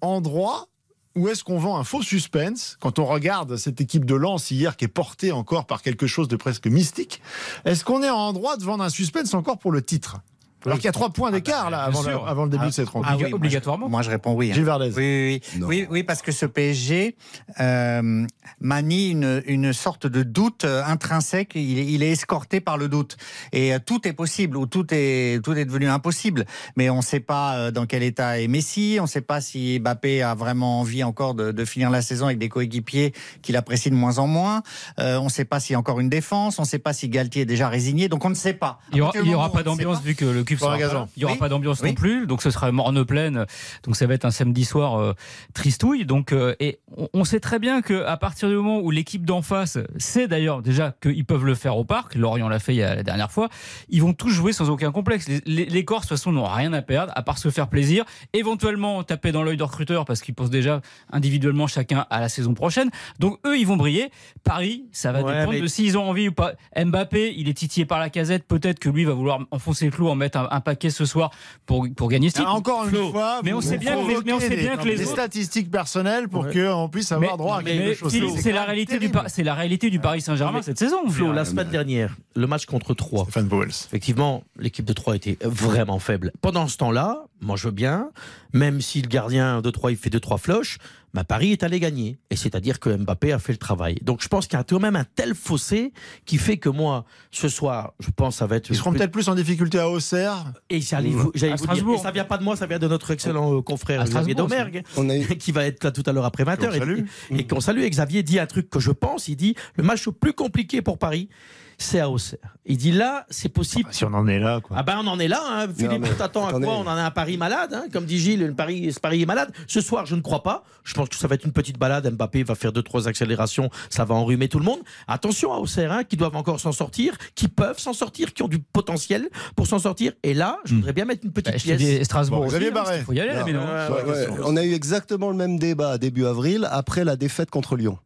en droit ou est-ce qu'on vend un faux suspense quand on regarde cette équipe de Lens hier qui est portée encore par quelque chose de presque mystique? Est-ce qu'on est en droit de vendre un suspense encore pour le titre? Alors qu'il y a trois points d'écart là Ah avant, sûr. le, avant le début Ah, de cette rencontre. ah oui, moi, je- obligatoirement. Moi, je réponds oui. hein. Gilles Verdez. Oui, oui, oui. Oui, oui, parce que ce PSG euh, manie une, une sorte de doute euh, intrinsèque. Il, est- il est escorté par le doute. Et euh, tout est possible, ou tout est, tout est devenu impossible. Mais on ne sait pas euh, dans quel état est Messi. On ne sait pas si Mbappé a vraiment envie encore de, de finir la saison avec des coéquipiers qu'il apprécie de moins en moins. Euh, on ne sait pas s'il y a encore une défense. On ne sait pas si Galtier est déjà résigné. Donc on ne sait pas. Il n'y aura, aura pas d'ambiance vu que le sportif. Il n'y aura Oui. pas d'ambiance Oui. non plus, donc ce sera morne pleine. Donc ça va être un samedi soir euh, tristouille. Donc euh, et on, on sait très bien que à partir du moment où l'équipe d'en face sait d'ailleurs déjà qu'ils peuvent le faire au parc, Lorient l'a fait il y a la dernière fois, ils vont tous jouer sans aucun complexe. Les, les, les Corses de toute façon n'ont rien à perdre à part se faire plaisir, éventuellement taper dans l'œil de recruteur parce qu'ils pensent déjà individuellement chacun à la saison prochaine. Donc eux ils vont briller. Paris, ça va Ouais, dépendre mais- de s'ils ont envie ou pas. Mbappé, il est titillé par la casette. Peut-être que lui va vouloir enfoncer le clou, en mettre un, un paquet ce soir pour, pour gagner ce titre. Ah, Encore une Flo, fois, mais on sait bien que les, mais on sait bien des- que les des autres. statistiques personnelles pour Ouais. qu'on puisse avoir Mais- droit à quelque chose. C'est la réalité du c'est la réalité du Paris Saint-Germain cette saison. Flo, la semaine dernière, le match contre 3. Stéphane Pauls. Effectivement, l'équipe de 3 était vraiment faible. Pendant ce temps-là, moi je veux bien, même si le gardien de 3 il fait 2-3 floches, bah, Paris est allé gagner. Et c'est-à-dire que Mbappé a fait le travail. Donc je pense qu'il y a quand même un tel fossé qui fait que moi, ce soir, je pense que ça va être. Ils seront peut-être plus en difficulté à Auxerre. Et j'allais vous, j'allais À vous dire, et Strasbourg. ça vient pas de moi, ça vient de notre excellent euh, confrère Xavier Domergue, On a eu *laughs* qui va être là tout à l'heure après 20h. Qu'on salue. Et, et qu'on salue. Et Xavier dit un truc que je pense. Il dit le match le plus compliqué pour Paris, c'est à Auxerre. Il dit là, c'est possible. Si on en est là, quoi. Ah ben on en est là, hein. Philippe, mais à quoi? On en a un Paris malade, hein. comme dit Gilles, le Paris, ce Paris est malade. Ce soir, je ne crois pas. Je pense que ça va être une petite balade. Mbappé va faire deux trois accélérations, ça va enrhumer tout le monde. Attention à Auxerre, hein, qui doivent encore s'en sortir, qui peuvent s'en sortir, qui ont du potentiel pour s'en sortir. Et là, je voudrais bien mettre une petite Bah, pièce. Strasbourg Bon, aussi, Xavier hein, Barret. Il faut y aller, Non. mais non. Ouais, Ouais, ouais, on a eu exactement le même débat début avril après la défaite contre Lyon.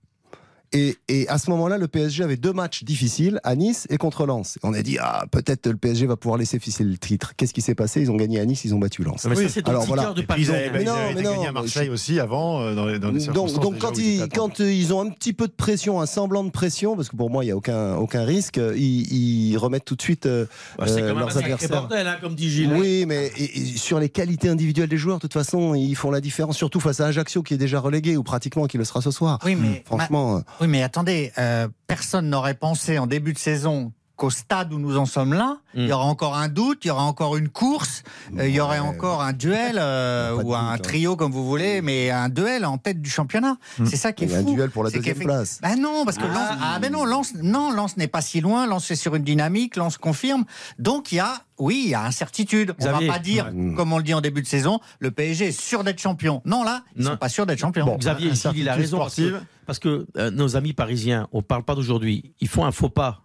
Et, et à ce moment-là, le PSG avait deux matchs difficiles à Nice et contre Lens. On a dit ah peut-être le PSG va pouvoir laisser ficeler le titre. Qu'est-ce qui s'est passé? Ils ont gagné à Nice, ils ont battu Lens. Mais ça, Oui. c'est dans Alors, le voilà. de ils avaient, Mais non, mais non, gagnés à mais Marseille aussi avant, euh, dans, les, dans des Donc, circonstances donc quand, ils, euh, ils ont un petit peu de pression, un semblant de pression, parce que pour moi il n'y a aucun, aucun risque, euh, ils, ils remettent tout de suite euh, Bah, c'est quand même un leurs sacré adversaires. bordel, hein, comme dit Gilles. Oui, mais et- et sur les qualités individuelles des joueurs, de toute façon, ils font la différence, surtout face à Ajaccio qui est déjà relégué ou pratiquement qui le sera ce soir. Oui, mais, Franchement, oui, mais attendez, euh, personne n'aurait pensé en début de saison qu'au stade où nous en sommes là, il y aura encore un doute, il y aura encore une course, euh, il y aurait encore un duel euh, ou un doute, hein. trio comme vous voulez, mais un duel en tête du championnat. C'est ça qui est a un fou. duel pour la C'est deuxième place. Ben non, parce que Lens, ah ben non, Lens, non, Lens n'est pas si loin, Lens est sur une dynamique, Lens confirme. Donc il y a, oui, il y a incertitude. On Xavier. va pas dire, Ouais. comme on le dit en début de saison, le PSG est sûr d'être champion. Non, là, ils Non. sont pas sûrs d'être champion. Bon, Xavier, il a raison. Parce que, sportive. Parce que, euh, nos amis parisiens, on parle pas d'aujourd'hui, ils font un faux pas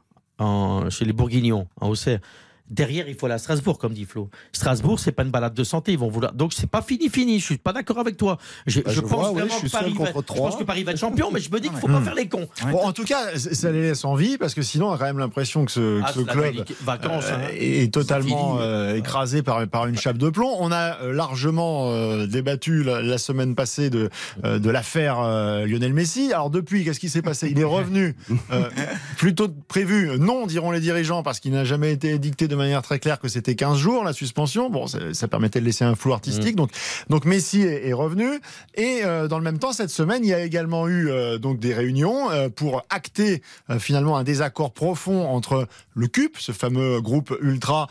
chez les Bourguignons, en Auxerre. Derrière, il faut aller à Strasbourg, comme dit Flo. Strasbourg, c'est pas une balade de santé. Ils vont vouloir. Donc, c'est pas fini, fini. Je suis pas d'accord avec toi. Je, Bah, je je pense vois, oui, vraiment je suis que Paris va, contre je trois. pense que Paris va être champion, mais je me dis qu'il faut pas faire les cons. Bon, en tout cas, ça les laisse en vie parce que sinon, on a quand même l'impression que ce, que Ah, ce club vacances. euh, hein. est totalement euh, écrasé par, par une chape de plomb. On a euh, largement euh, débattu la, la semaine passée de, de l'affaire Lionel Messi. Alors depuis, qu'est-ce qui s'est passé? Il est revenu *laughs* plus tôt que prévu. Non, diront les dirigeants, parce qu'il n'a jamais été dicté de manière très claire que c'était 15 jours la suspension. Bon, ça, ça permettait de laisser un flou artistique. Donc, donc Messi est, est revenu. Et euh, dans le même temps, cette semaine, il y a également eu euh, donc des réunions euh, pour acter finalement un désaccord profond entre le CUP, ce fameux groupe ultra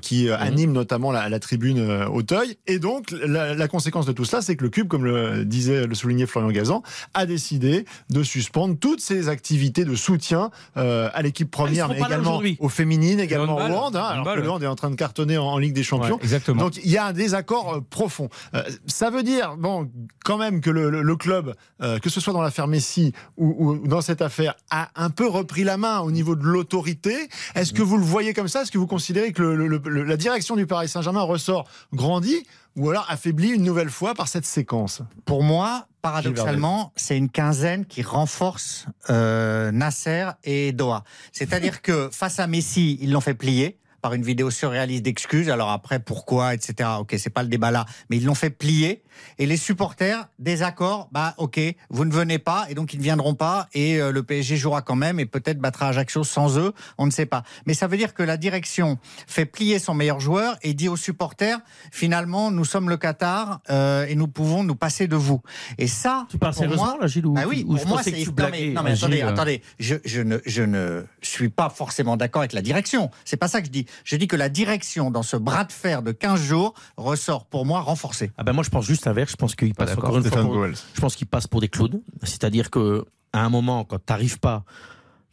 qui euh, anime notamment la, la tribune Auteuil. Et donc, la, la conséquence de tout cela, c'est que le CUP, comme le disait, le soulignait Florian Gazan, a décidé de suspendre toutes ses activités de soutien à l'équipe première, seront mais également aux féminines, également au hein, alors que Handball. le hand est en train de cartonner en, en Ligue des Champions. Ouais, exactement. Donc il y a un désaccord euh, profond. Euh, ça veut dire, bon, quand même que le, le- le club, euh, que ce soit dans l'affaire Messi ou, ou dans cette affaire, a un peu repris la main au niveau de l'autorité. Est-ce que vous le voyez comme ça? Est-ce que vous considérez que le- le- le- la direction du Paris Saint-Germain ressort grandie ou alors affaiblie une nouvelle fois par cette séquence? Pour moi, paradoxalement, c'est une quinzaine qui renforce euh, Nasser et Doha. C'est-à-dire *laughs* que face à Messi, ils l'ont fait plier par une vidéo surréaliste d'excuses. Alors après, pourquoi, etc. Ok, c'est pas le débat là, mais ils l'ont fait plier. Et les supporters, désaccord, bah ok, vous ne venez pas, et donc ils ne viendront pas, et euh, le PSG jouera quand même, et peut-être battra Ajaccio sans eux, on ne sait pas. Mais ça veut dire que la direction fait plier son meilleur joueur et dit aux supporters, finalement, nous sommes le Qatar, euh, et nous pouvons nous passer de vous. Et ça, Tu parles pour moi, là, Gilles ou, ah oui, ou pour je moi, pensais c'est que tu non, mais, non, mais attendez, euh. attendez, je, je ne, je ne suis pas forcément d'accord avec la direction. C'est pas ça que je dis. Je dis que la direction, dans ce bras de fer de 15 jours, ressort pour moi renforcée. Ah ben moi je pense juste l'inverse. Je pense qu'il passe d'accord, encore une fois. Pour-. Je pense qu'il passe pour des clowns. C'est-à-dire que à un moment, quand tu n'arrives pas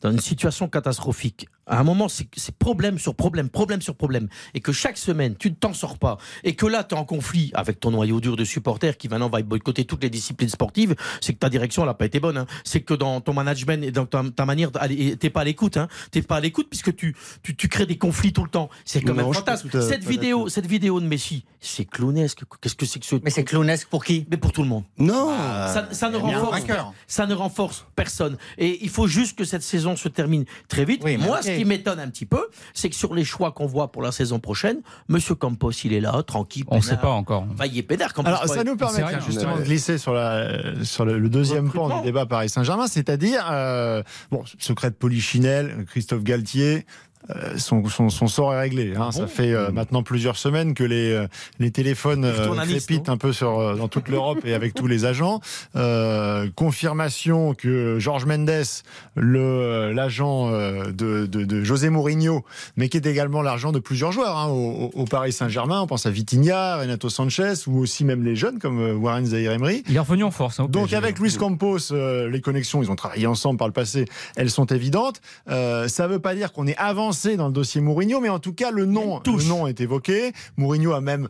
dans une situation catastrophique à un moment, c'est c'est problème sur problème, problème sur problème, et que chaque semaine, tu ne t'en sors pas, et que là, tu es en conflit avec ton noyau dur de supporters qui maintenant va boycotter toutes les disciplines sportives, c'est que ta direction, elle n'a pas été bonne. hein. C'est que dans ton management et dans ta, ta manière, d'aller- t'es pas à l'écoute. Hein. T'es pas à l'écoute puisque tu, tu, tu crées des conflits tout le temps. C'est quand même tout à- Cette vidéo, cette vidéo de Messi, c'est clownesque. Qu'est-ce que c'est que ce Mais c'est clownesque pour qui? Mais pour tout le monde. Non Ça, ça ne renforce, ça ne renforce personne. Et il faut juste que cette saison se termine très vite. Oui, Moi, ok. Ce qui m'étonne un petit peu, c'est que sur les choix qu'on voit pour la saison prochaine, Monsieur Campos, il est là, tranquille. On ne sait pas encore. Enfin, il est pédard, Campos. Alors, ça nous permet rien, justement ouais. de glisser sur, la, sur le, le deuxième pan Recrutement. du débat Paris Saint-Germain, c'est-à-dire, euh, bon, secret de Polichinelle, Christophe Galtier. Euh, Son, son, son sort est réglé. hein. Ça bon fait euh, maintenant plusieurs semaines que les, euh, les téléphones euh, crépitent un peu sur, dans toute l'Europe et avec tous les agents. Euh, confirmation que Georges Mendes, le- l'agent euh, de, de, de José Mourinho, mais qui est également l'argent de plusieurs joueurs hein, au, Paris Saint-Germain. On pense à Vitinha, Renato Sanchez ou aussi même les jeunes comme Warren Zaïre-Emery. Il est revenu en force. hein, Donc avec Luis Campos, euh, les connexions, ils ont travaillé ensemble par le passé, elles sont évidentes. Euh, ça ne veut pas dire qu'on est avancé dans le dossier Mourinho, mais en tout cas le nom, le nom est évoqué. Mourinho a même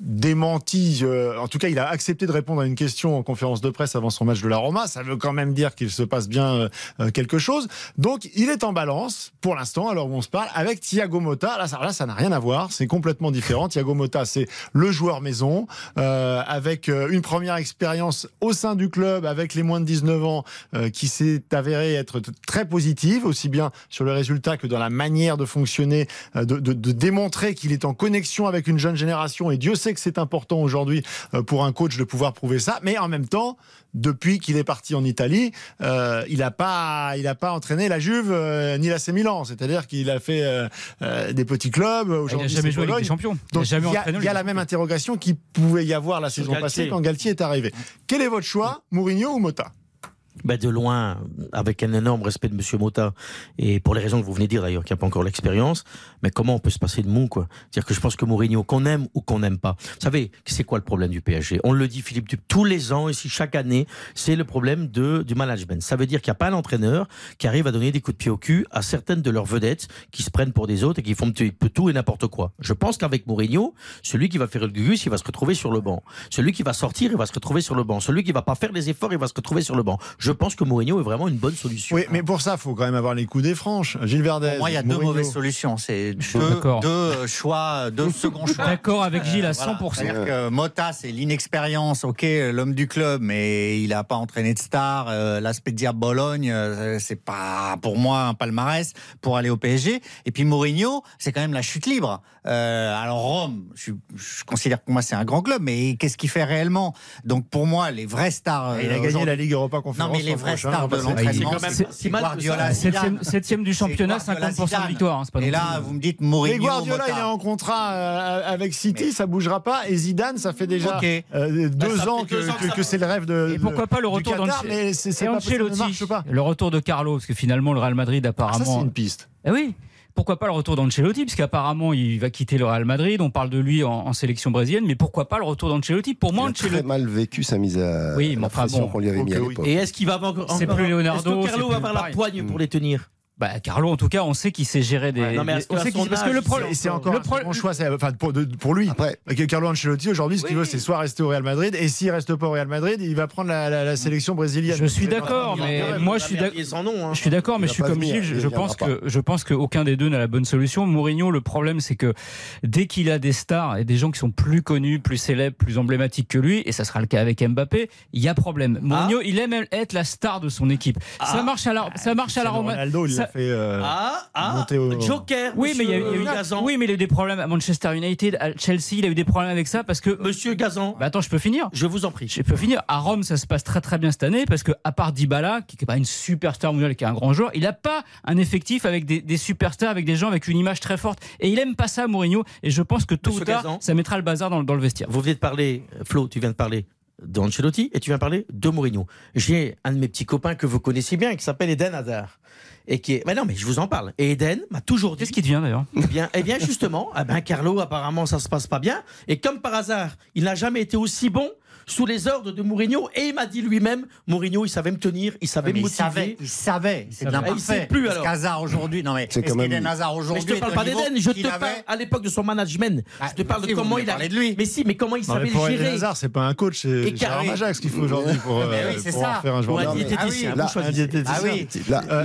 démenti, euh, en tout cas il a accepté de répondre à une question en conférence de presse avant son match de la Roma. Ça veut quand même dire qu'il se passe bien euh, euh, quelque chose. Donc il est en balance pour l'instant, alors où on se parle, avec Thiago Motta. Là, ça là, ça n'a rien à voir, c'est complètement différent. Thiago Motta, c'est le joueur maison, euh, avec une première expérience au sein du club, avec les moins de 19 ans, qui s'est avérée être très positive, aussi bien sur le résultat que dans la manière de fonctionner, euh, de, de- de démontrer qu'il est en connexion avec une jeune génération. Et Dieu sait que c'est important aujourd'hui euh, pour un coach de pouvoir prouver ça. Mais en même temps, depuis qu'il est parti en Italie, euh, il n'a pas, il a pas entraîné la Juve euh, ni l'AC Milan. C'est-à-dire qu'il a fait euh, des petits clubs. Il n'a Aujourd'hui, jamais joué avec des champions. Il Donc il y a, il y a la même interrogation qui pouvait y avoir la saison Galtier. passée quand Galtier est arrivé. Quel est votre choix, Mourinho ou Mota Ben, de loin, avec un énorme respect de Monsieur Mota, et pour les raisons que vous venez de dire d'ailleurs, qui n'a pas encore l'expérience, mais comment on peut se passer de mou, quoi? C'est-à-dire que je pense que Mourinho, qu'on aime ou qu'on n'aime pas, vous savez, c'est quoi le problème du PSG On le dit, Philippe, tous les ans, ici, chaque année, c'est le problème de, du management. Ça veut dire qu'il n'y a pas un entraîneur qui arrive à donner des coups de pied au cul à certaines de leurs vedettes qui se prennent pour des autres et qui font tout et n'importe quoi. Je pense qu'avec Mourinho, celui qui va faire le gugus, il va se retrouver sur le banc. Celui qui va sortir, il va se retrouver sur le banc. Celui qui va pas faire les efforts, il va se retrouver sur le banc. Je pense que Mourinho est vraiment une bonne solution. Oui, mais pour ça, il faut quand même avoir les coups des franches. Gilles Verdez. Pour moi, il y a deux mauvaises solutions. C'est deux, euh, choix, deux seconds choix. D'accord avec Gilles à Voilà. 100%. C'est-à-dire que Mota, c'est l'inexpérience, ok, l'homme du club, mais il n'a pas entraîné de star. Euh, L'aspect de dire Bologne, euh, c'est pas pour moi un palmarès pour aller au PSG. Et puis Mourinho, c'est quand même la chute libre. Euh, alors Rome, je, je considère que pour moi c'est un grand club, mais qu'est-ce qu'il fait réellement? Donc pour moi, les vraies stars. Il a euh, gagné la Ligue Europa Conférence. Non, mais les prochain, stars de l'entraînement, c'est quand même c'est pas si mal que Guardiola, ça. Zidane. Septième, septième du C'est championnat, Guardiola, 50% de victoire. hein, c'est pas non Et là, vous me dites Mais Guardiola, il est en contrat euh, avec City, ça bougera pas. Et Zidane, ça fait déjà euh, deux ça ans fait deux que, ans que que- ça- que c'est le rêve de. Et pourquoi pas le retour d'Ancelotti mais le retour de Carlo, parce que finalement le Real Madrid Ah, ça, c'est apparemment. une piste. Eh oui. Pourquoi pas le retour d'Ancelotti Parce qu'apparemment, il va quitter le Real Madrid. On parle de lui en, en sélection brésilienne. Mais pourquoi pas le retour d'Ancelotti? Pour moi, Il a très Ancelotti. mal vécu sa mise à Oui, mais la enfin pression bon. qu'on lui avait mis à l'époque. Et est-ce qu'il va avoir encore C'est plus Leonardo, Est-ce que Carlo va avoir la pareil. poigne pour les tenir? Bah, Carlo, en tout cas, on sait qu'il sait gérer des. Ouais, non, mais on sait qu'il- parce que le problème. C'est encore le un pro- très bon choix, c'est- enfin, pour, de- pour lui. Après, Avec Carlo Ancelotti, aujourd'hui, ce qu'il Oui. veut, c'est soit rester au Real Madrid, et s'il reste pas au Real Madrid, il va prendre la, la- la sélection brésilienne. Je suis d'accord, mais moi, je suis merdier d'ac- sans nom. hein. Je suis d'accord, mais je suis comme Gilles. Je, pense que je pense qu'aucun des deux n'a la bonne solution. Mourinho, le problème, c'est que dès qu'il a des stars et des gens qui sont plus connus, plus célèbres, plus emblématiques que lui, et ça sera le cas avec Mbappé, il y a problème. Mourinho, il aime être la star de son équipe. Ça Ah. marche à la, ça marche à la Roma. Fait. euh, Ah, ah, monter au- Joker. Oui, mais il y a, eu- il y a eu, Gazan. oui, mais il a eu des problèmes à Manchester United, à Chelsea, il a eu des problèmes avec ça parce que. Monsieur Gazan, Bah attends, je peux finir. je vous en prie. Je peux finir. À Rome, ça se passe très très bien cette année parce que à part Dybala, qui n'est pas une superstar mondiale, qui est un grand joueur, il n'a pas un effectif avec des, des superstars, avec des gens avec une image très forte. Et il aime pas ça, Mourinho. Et je pense que tôt Monsieur ou tard, Gazan. ça mettra le bazar dans, dans le vestiaire. Vous venez de parler, Flo, tu viens de parler d'Ancelotti et tu viens de parler de Mourinho. J'ai un de mes petits copains que vous connaissez bien qui s'appelle Eden Hazard. Et qui est. Mais non, mais je vous en parle. Et Eden m'a toujours dit. Qu'est-ce qui devient d'ailleurs Eh bien, eh bien, justement, eh *laughs* ben, Carlo, apparemment, ça se passe pas bien. Et comme par hasard, il n'a jamais été aussi bon sous les ordres de Mourinho et il m'a dit lui-même, Mourinho, il savait me tenir, il savait Mais me il savait, motiver. il savait, c'est de savait. Il sait l'imparfait. plus, alors. qu'Hazard aujourd'hui, non mais C'est est-ce quand même- Hazard aujourd'hui je te parle pas d'Eden, je te parle avait à l'époque de son management. Ah, je te parle de si, comment il a. de lui. Mais si, mais comment il Non, mais savait pour le Eden gérer. Hazard, c'est pas un coach, c'est Gérard. Majax qu'il faut aujourd'hui pour, euh, en faire un joueur. un diététicien,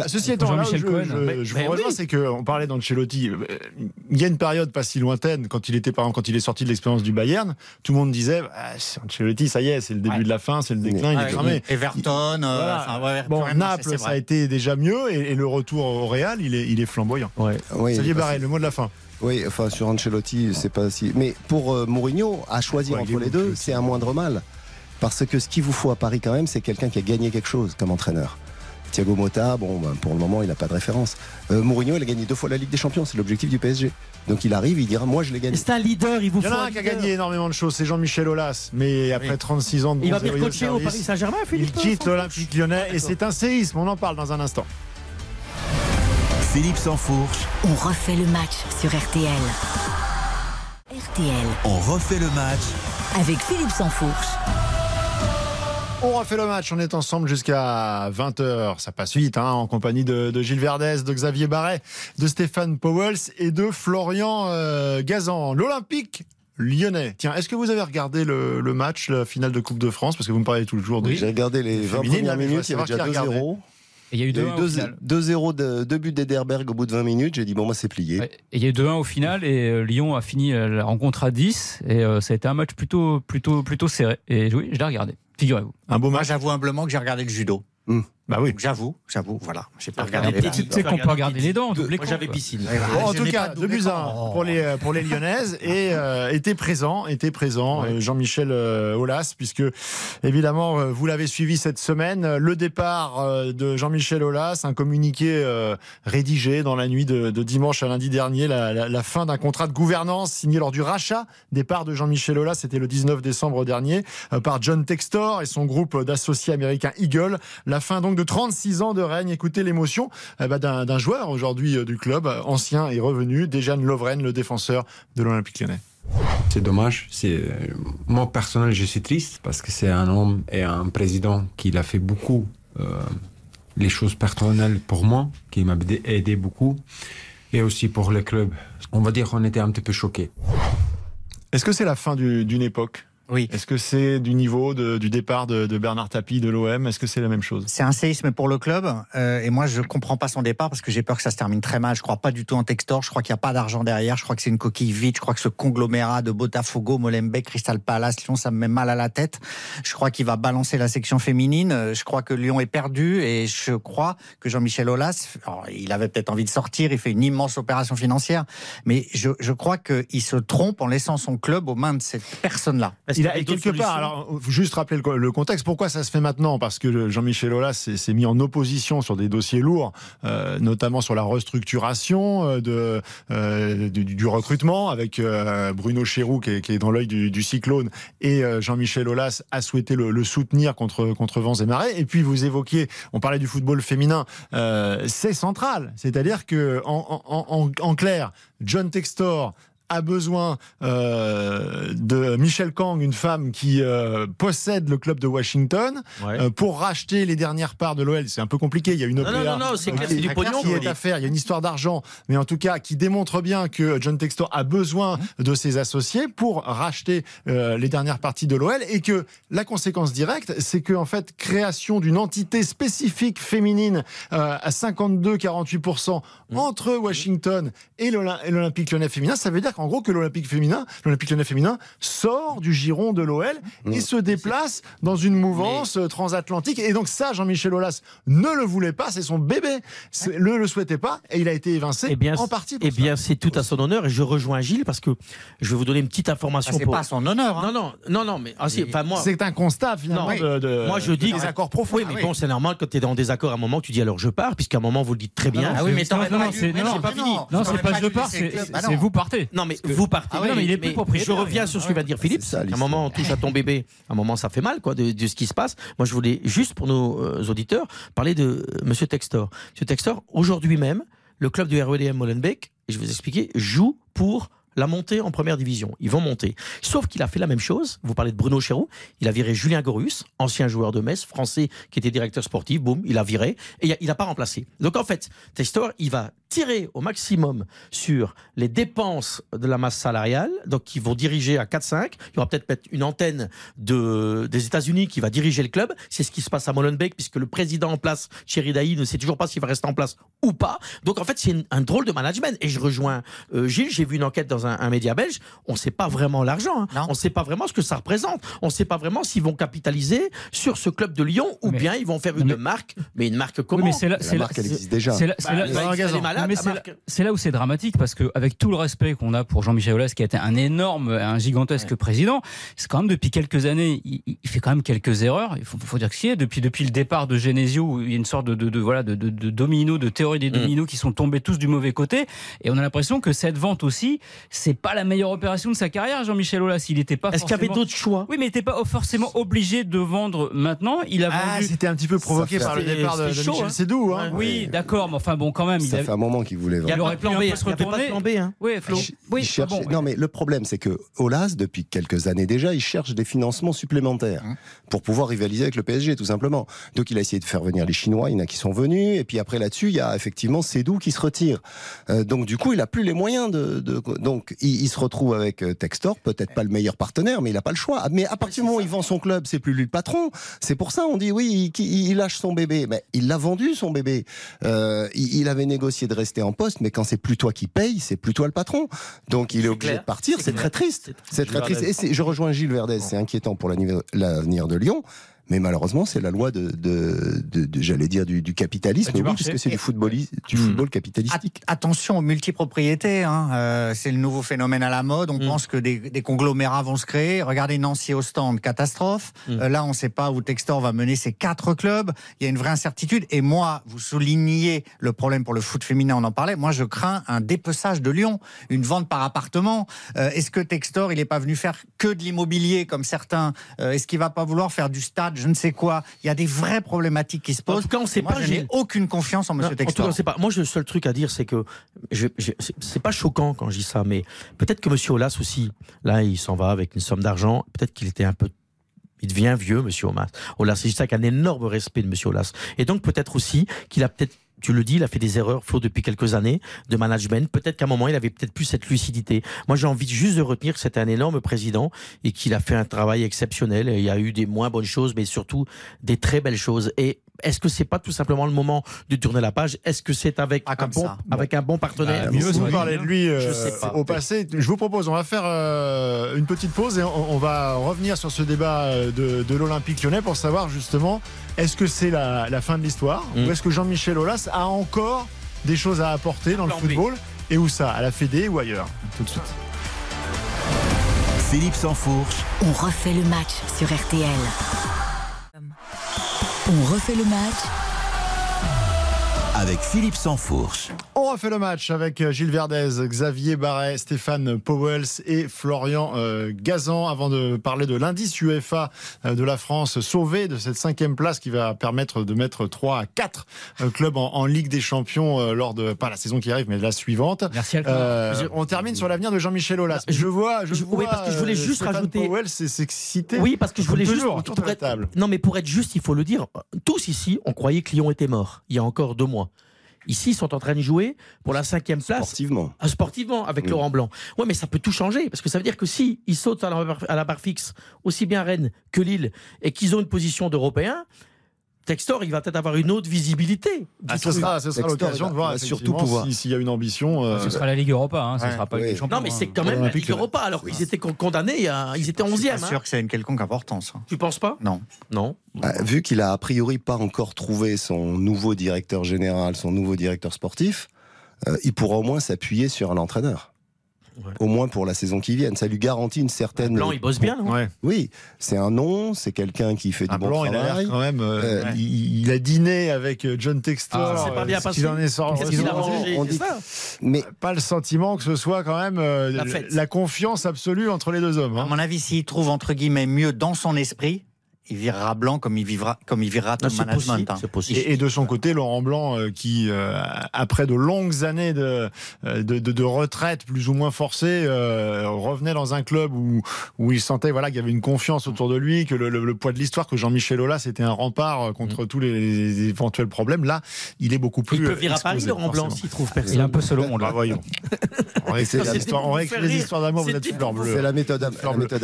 ceci étant, je, vous rejoins, c'est qu'on parlait d'Ancelotti. Euh, Il y a une période pas si lointaine, quand il était par exemple, quand il est sorti de l'expérience du Bayern, tout le monde disait ah, c'est Ancelotti, ça y est, c'est le début Ouais. de la fin, c'est le déclin, il est cramé. Everton, euh, Voilà. enfin, ouais, Bon, marché, Naples, ça a été déjà mieux, et, et le retour au Real, il est, il est flamboyant. Ouais. oui, Xavier Barret, le mot de la fin. Oui, enfin sur Ancelotti, c'est pas si. Mais pour euh, Mourinho, à choisir entre les deux, c'est un moindre mal. Parce que ce qu'il vous faut à Paris quand même, c'est quelqu'un qui a gagné quelque chose comme entraîneur. Thiago Motta, bon, ben, pour le moment, il n'a pas de référence. Euh, Mourinho, il a gagné deux fois la Ligue des Champions, c'est l'objectif du PSG. Donc il arrive, il dira, moi je l'ai gagné. C'est un leader, il vous Il y faut en a un qui a gagné énormément de choses, c'est Jean-Michel Aulas, mais après Oui. 36 ans de Il va venir coacher au Paris Saint-Germain, Il Philippe quitte l'Olympique lyonnais et c'est un séisme, on en parle dans un instant. Philippe Sansfourche, On refait le match sur RTL. RTL on refait le match avec Philippe Sansfourche. On refait le match, on est ensemble jusqu'à 20h, ça passe vite, hein, en compagnie de, de Gilles Verdez, de Xavier Barret, de Stéphane Powels et de Florian euh, Gazan. L'Olympique lyonnais. Tiens, est-ce que vous avez regardé le, le match, la finale de Coupe de France? Parce que vous me parlez toujours de... J'ai regardé les 20 Féminine, premières minutes, il y avait déjà savoir qui a 2-0. Et il y a eu Il y a 2-1 eu au deux- final. 2-0 de, deux buts d'Ederberg au bout de 20 minutes. J'ai dit, bon, moi, c'est plié. Et il y a eu 2-1 au final et euh, Lyon a fini euh, la rencontre à 10 et euh, ça a été un match plutôt, plutôt, plutôt serré. Et oui, je l'ai regardé, figurez-vous. Un beau Moi, match j'avoue humblement que j'ai regardé le judo. Bah oui. J'avoue, j'avoue, voilà. J'ai pas regardé. La- Tu sais qu'on peut regarder les dents, Moi j'avais piscine. En tout cas, de 2 buts pour les, pour les Lyonnaises et euh, était présent, était présent euh, Jean-Michel euh, Aulas, puisque évidemment, vous l'avez suivi cette semaine, le départ de Jean-Michel Aulas, un communiqué euh, rédigé dans la nuit de, de dimanche à lundi dernier, la, la- la fin d'un contrat de gouvernance signé lors du rachat des parts de Jean-Michel Aulas, c'était le 19 décembre dernier, euh, par John Textor et son groupe d'associés américains Eagle. La fin donc de 36 ans de règne. Écoutez l'émotion eh ben, d'un joueur aujourd'hui euh, du club, euh, ancien et revenu, Dejan Lovren, le défenseur de l'Olympique lyonnais. C'est dommage. C'est euh, moi personnel, je suis triste parce que c'est un homme et un président qui a fait beaucoup euh, les choses personnelles pour moi, qui m'a aidé- beaucoup, et aussi pour le club. On va dire qu'on était un petit peu choqués. Est-ce que c'est la fin du- d'une époque? Oui. Est-ce que c'est du niveau de- du départ de, de Bernard Tapie de l'OM Est-ce que c'est la même chose? C'est un séisme pour le club euh, et moi je comprends pas son départ parce que j'ai peur que ça se termine très mal. Je crois pas du tout en Textor. Je crois qu'il n'y a pas d'argent derrière. Je crois que c'est une coquille vide. Je crois que ce conglomérat de Botafogo, Molenbeek, Crystal Palace, Lyon, ça me met mal à la tête. Je crois qu'il va balancer la section féminine. Euh, Je crois que Lyon est perdu et je crois que Jean-Michel Aulas, alors, il avait peut-être envie de sortir. Il fait une immense opération financière, mais je, je crois qu'il se trompe en laissant son club aux mains de cette personne-là. Il a quelque part, alors juste rappeler le, le contexte. Pourquoi ça se fait maintenant? Parce que Jean-Michel Aulas s'est mis en opposition sur des dossiers lourds, euh, notamment sur la restructuration euh, de, euh, du, du recrutement, avec euh, Bruno Chéroux qui est, qui est dans l'œil du, du cyclone, et euh, Jean-Michel Aulas a souhaité le, le soutenir contre, contre vents et marées. Et puis vous évoquiez, on parlait du football féminin, euh, c'est central. C'est-à-dire que en, en, en, en clair, John Textor a besoin euh, de Michelle Kang, une femme qui euh, possède le club de Washington, Ouais. euh, pour racheter les dernières parts de l'OL. C'est un peu compliqué. Il y a une Non, non, OPA non, non, c'est du pognon, qui est à faire. Il y a une histoire d'argent, mais en tout cas qui démontre bien que John Textor a besoin de ses associés pour racheter les dernières parties de l'OL et que la conséquence directe, c'est que en fait création d'une entité spécifique féminine à 52-48% Mmh. entre Washington et l'Olympique Lyonnais féminin, ça veut dire qu'en gros que l'Olympique féminin, l'Olympique Lyonnais féminin sort du giron de l'OL et se déplace dans une mouvance euh, transatlantique. Et donc ça, Jean-Michel Aulas ne le voulait pas, c'est son bébé, ne le souhaitait pas et il a été évincé Eh bien, en partie. eh bien, c'est tout à son honneur et je rejoins Gilles parce que je vais vous donner une petite information. Ah, c'est pour... pas à son honneur. hein. Non, non, non, non, mais ah, si, enfin moi. C'est un constat finalement Non, de, de- Moi, je dis des accords profonds. Oui, mais bon, c'est normal quand tu es en désaccord à un moment, tu dis alors je pars, puisqu'à un moment vous le dites très bien. Ah oui, mais Non, non, c'est- pas fini. Non, c'est pas je pars, c'est le. Bah vous partez. Non, mais Parce que- vous partez. Ah oui, non, mais il est plus je reviens sur ce que va dire Philippe. Ça, à un moment, on touche à ton bébé. À un moment, ça fait mal, quoi, de, de ce qui se passe. Moi, je voulais juste pour nos euh, auditeurs parler de euh, Monsieur Textor. Monsieur Textor, aujourd'hui même, le club du RWDM Molenbeek, et je vais vous expliquer, joue pour la montée en première division. Ils vont monter. Sauf qu'il a fait la même chose. Vous parlez de Bruno Chéreau. Il a viré Julien Gorus, ancien joueur de Metz, français, qui était directeur sportif. Boum, il a viré. Et il n'a pas remplacé. Donc en fait, Testor, il va tirer au maximum sur les dépenses de la masse salariale, donc qui vont diriger à 4-5. Il y aura peut-être une antenne de, des États-Unis qui va diriger le club. C'est ce qui se passe à Molenbeek, puisque le président en place, Thierry Daï, ne sait toujours pas s'il va rester en place ou pas. Donc en fait, c'est un drôle de management. Et je rejoins euh, Gilles, j'ai vu une enquête dans un, média belge. On ne sait pas vraiment l'argent. Hein. On ne sait pas vraiment ce que ça représente. On ne sait pas vraiment s'ils vont capitaliser sur ce club de Lyon ou bien ils vont faire une marque, mais une marque comment? Mais c'est la, marque, elle existe déjà. C'est là, où c'est dramatique parce qu'avec tout le respect qu'on a pour Jean-Michel Aulas, qui a été un énorme, un gigantesque président, c'est quand même depuis quelques années, il, fait quand même quelques erreurs. Il faut, faut dire que si, depuis, depuis le départ de Genesio, où il y a une sorte de, de, voilà, de, de, de domino, de théorie des mm. dominos qui sont tombés tous du mauvais côté. Et on a l'impression que cette vente aussi, c'est pas la meilleure opération de sa carrière, Jean-Michel Aulas. Il n'était pas. Est-ce qu'il y avait d'autres choix? Oui, mais il n'était pas forcément obligé de vendre maintenant. Il a ah, vendu. C'était un petit peu provoqué par le départ de, chaud, Michel hein. Sédou. Hein. Oui, d'accord, mais enfin bon, quand même. Ça fait un moment qu'il voulait vendre. Il aurait plan B. Il se retourner. Plan B, hein. Oui, Flo. Oui, Non, mais le problème, c'est que Olas, depuis quelques années déjà, il cherche des financements supplémentaires hein. pour pouvoir rivaliser avec le PSG, tout simplement. Donc, il a essayé de faire venir les Chinois. Il y en a qui sont venus. Et puis après, là-dessus, il y a effectivement Sédou qui se retire. Euh, donc, du coup, il a plus les moyens de. Donc, il, se retrouve avec euh, Textor, peut-être pas le meilleur partenaire, mais il n'a pas le choix. Mais à partir du moment où il vend son club, c'est plus lui le patron. C'est pour ça on dit oui, il, lâche son bébé. Mais il l'a vendu son bébé. Euh, il, avait négocié de rester en poste, mais quand c'est plus toi qui paye, c'est plus toi le patron. Donc il est, obligé de partir. C'est très triste. C'est très triste. Et je rejoins Gilles Verdez. C'est inquiétant pour l'avenir de Lyon. Mais malheureusement, c'est la loi de, de, de, j'allais dire, du, du capitalisme, oui, puisque c'est du, football, du hmm. football capitalistique. attention aux multipropriétés, hein. Euh, c'est le nouveau phénomène à la mode. On hmm. pense que des, des, conglomérats vont se créer. Regardez Nancy au stand, catastrophe. Hmm. Euh, là, on ne sait pas où Textor va mener ses quatre clubs. Il y a une vraie incertitude. Et moi, vous soulignez le problème pour le foot féminin, on en parlait. Moi, je crains un dépeçage de Lyon, une vente par appartement. Euh, est-ce que Textor, il n'est pas venu faire que de l'immobilier comme certains Est-ce qu'il va pas vouloir faire du stade je ne sais quoi. Il y a des vraies problématiques qui se posent. En tout cas, on sait pas. Je n'ai aucune confiance en M. Textor. En tout cas, pas. Moi, le seul truc à dire, c'est que je, c'est pas choquant quand je dis ça, mais peut-être que M. Olas aussi, là, il s'en va avec une somme d'argent. Peut-être qu'il était un peu il devient vieux, Monsieur Olas. Olas, c'est juste ça qu'un énorme respect de Monsieur Olas. Et donc peut-être aussi qu'il a peut-être tu le dis, il a fait des erreurs, Flo, depuis quelques années de management. Peut-être qu'à un moment, il avait peut-être plus cette lucidité. Moi, j'ai envie juste de retenir que c'était un énorme président et qu'il a fait un travail exceptionnel. il y a eu des moins bonnes choses, mais surtout des très belles choses. Et est-ce que c'est pas tout simplement le moment de tourner la page? Est-ce que c'est avec, ah, un bon, avec un bon partenaire? Bah, Vous parler de lui euh, au passé. Je vous propose, on va faire euh, une petite pause et on, va revenir sur ce débat euh, de, l'Olympique lyonnais pour savoir justement est-ce que c'est la, fin de l'histoire mm. ou est-ce que Jean-Michel Aulas a encore des choses à apporter dans le football et où ça À la Fédé ou ailleurs? Tout de suite. Philippe Sansfourche. On refait le match sur RTL. On refait le match avec Philippe Sansfourche. On refait le match avec euh, Gilles Verdez, Xavier Barret, Stéphane Powells et Florian euh, Gazan avant de parler de l'indice UEFA euh, de la France sauvé de cette cinquième place qui va permettre de mettre 3 à 4 clubs en, Ligue des Champions lors de, pas la saison qui arrive, mais la suivante. Merci On termine sur l'avenir de Jean-Michel Aulas. Je vois, je, vois, oui, parce que je voulais juste Stéphane rajouter. Powell s'exciter. Oui, parce que je voulais juste. table. Non, mais pour être juste, il faut le dire. Tous ici, on croyait que Lyon était mort il y a encore deux mois. Ici, ils sont en train de jouer pour la cinquième place. Sportivement. Ah, sportivement, avec Laurent Blanc. Ouais, mais ça peut tout changer, parce que ça veut dire que si ils sautent à la, barre fixe, aussi bien Rennes que Lille, et qu'ils ont une position d'européen, Textor, il va peut-être avoir une autre visibilité. Ah, ce sera, l'occasion de voir surtout pouvoir s'il y a une ambition. Euh, ce sera la Ligue Europa, hein, ce sera pas les Non, mais c'est quand même la Ligue Europa, alors qu'ils étaient condamnés, ils étaient 11e. Je suis sûr que c'est une quelconque importance. Hein. Tu penses pas Non. Non. Bah, vu qu'il a a priori pas encore trouvé son nouveau directeur général, son nouveau directeur sportif, euh, il pourra au moins s'appuyer sur un Au moins pour la saison qui vient. Ça lui garantit une certaine. Blanc, il bosse bien, non Oui, c'est un nom, c'est quelqu'un qui fait du bon Blanc, travail. Il a quand même. Euh, il, a dîné avec euh, John Textor. Ah, c'est pas bien passé. Il en est sorti. On dit... Mais pas le sentiment que ce soit quand même euh, la, confiance absolue entre les deux hommes. Hein. À mon avis, s'il trouve entre guillemets mieux dans son esprit, il virera blanc comme il vivra, comme il virera Ah, top management. hein. Et, et de son côté, Laurent Blanc, euh, qui, euh, après de longues années de, euh, de, de- de retraite plus ou moins forcée, euh, revenait dans un club où, où il sentait voilà, qu'il y avait une confiance autour de lui, que le, le- le poids de l'histoire, que Jean-Michel Aulas c'était un rempart euh, contre tous les, les éventuels problèmes. Là, il est beaucoup plus. Il peut virer à Paris, Laurent Blanc, s'il trouve personne. Il est un peu au monde. Bah, là. voyons. On réécrit les histoires- on réécrit les histoires d'amour, vous êtes C'était fleur bleue. C'est la méthode.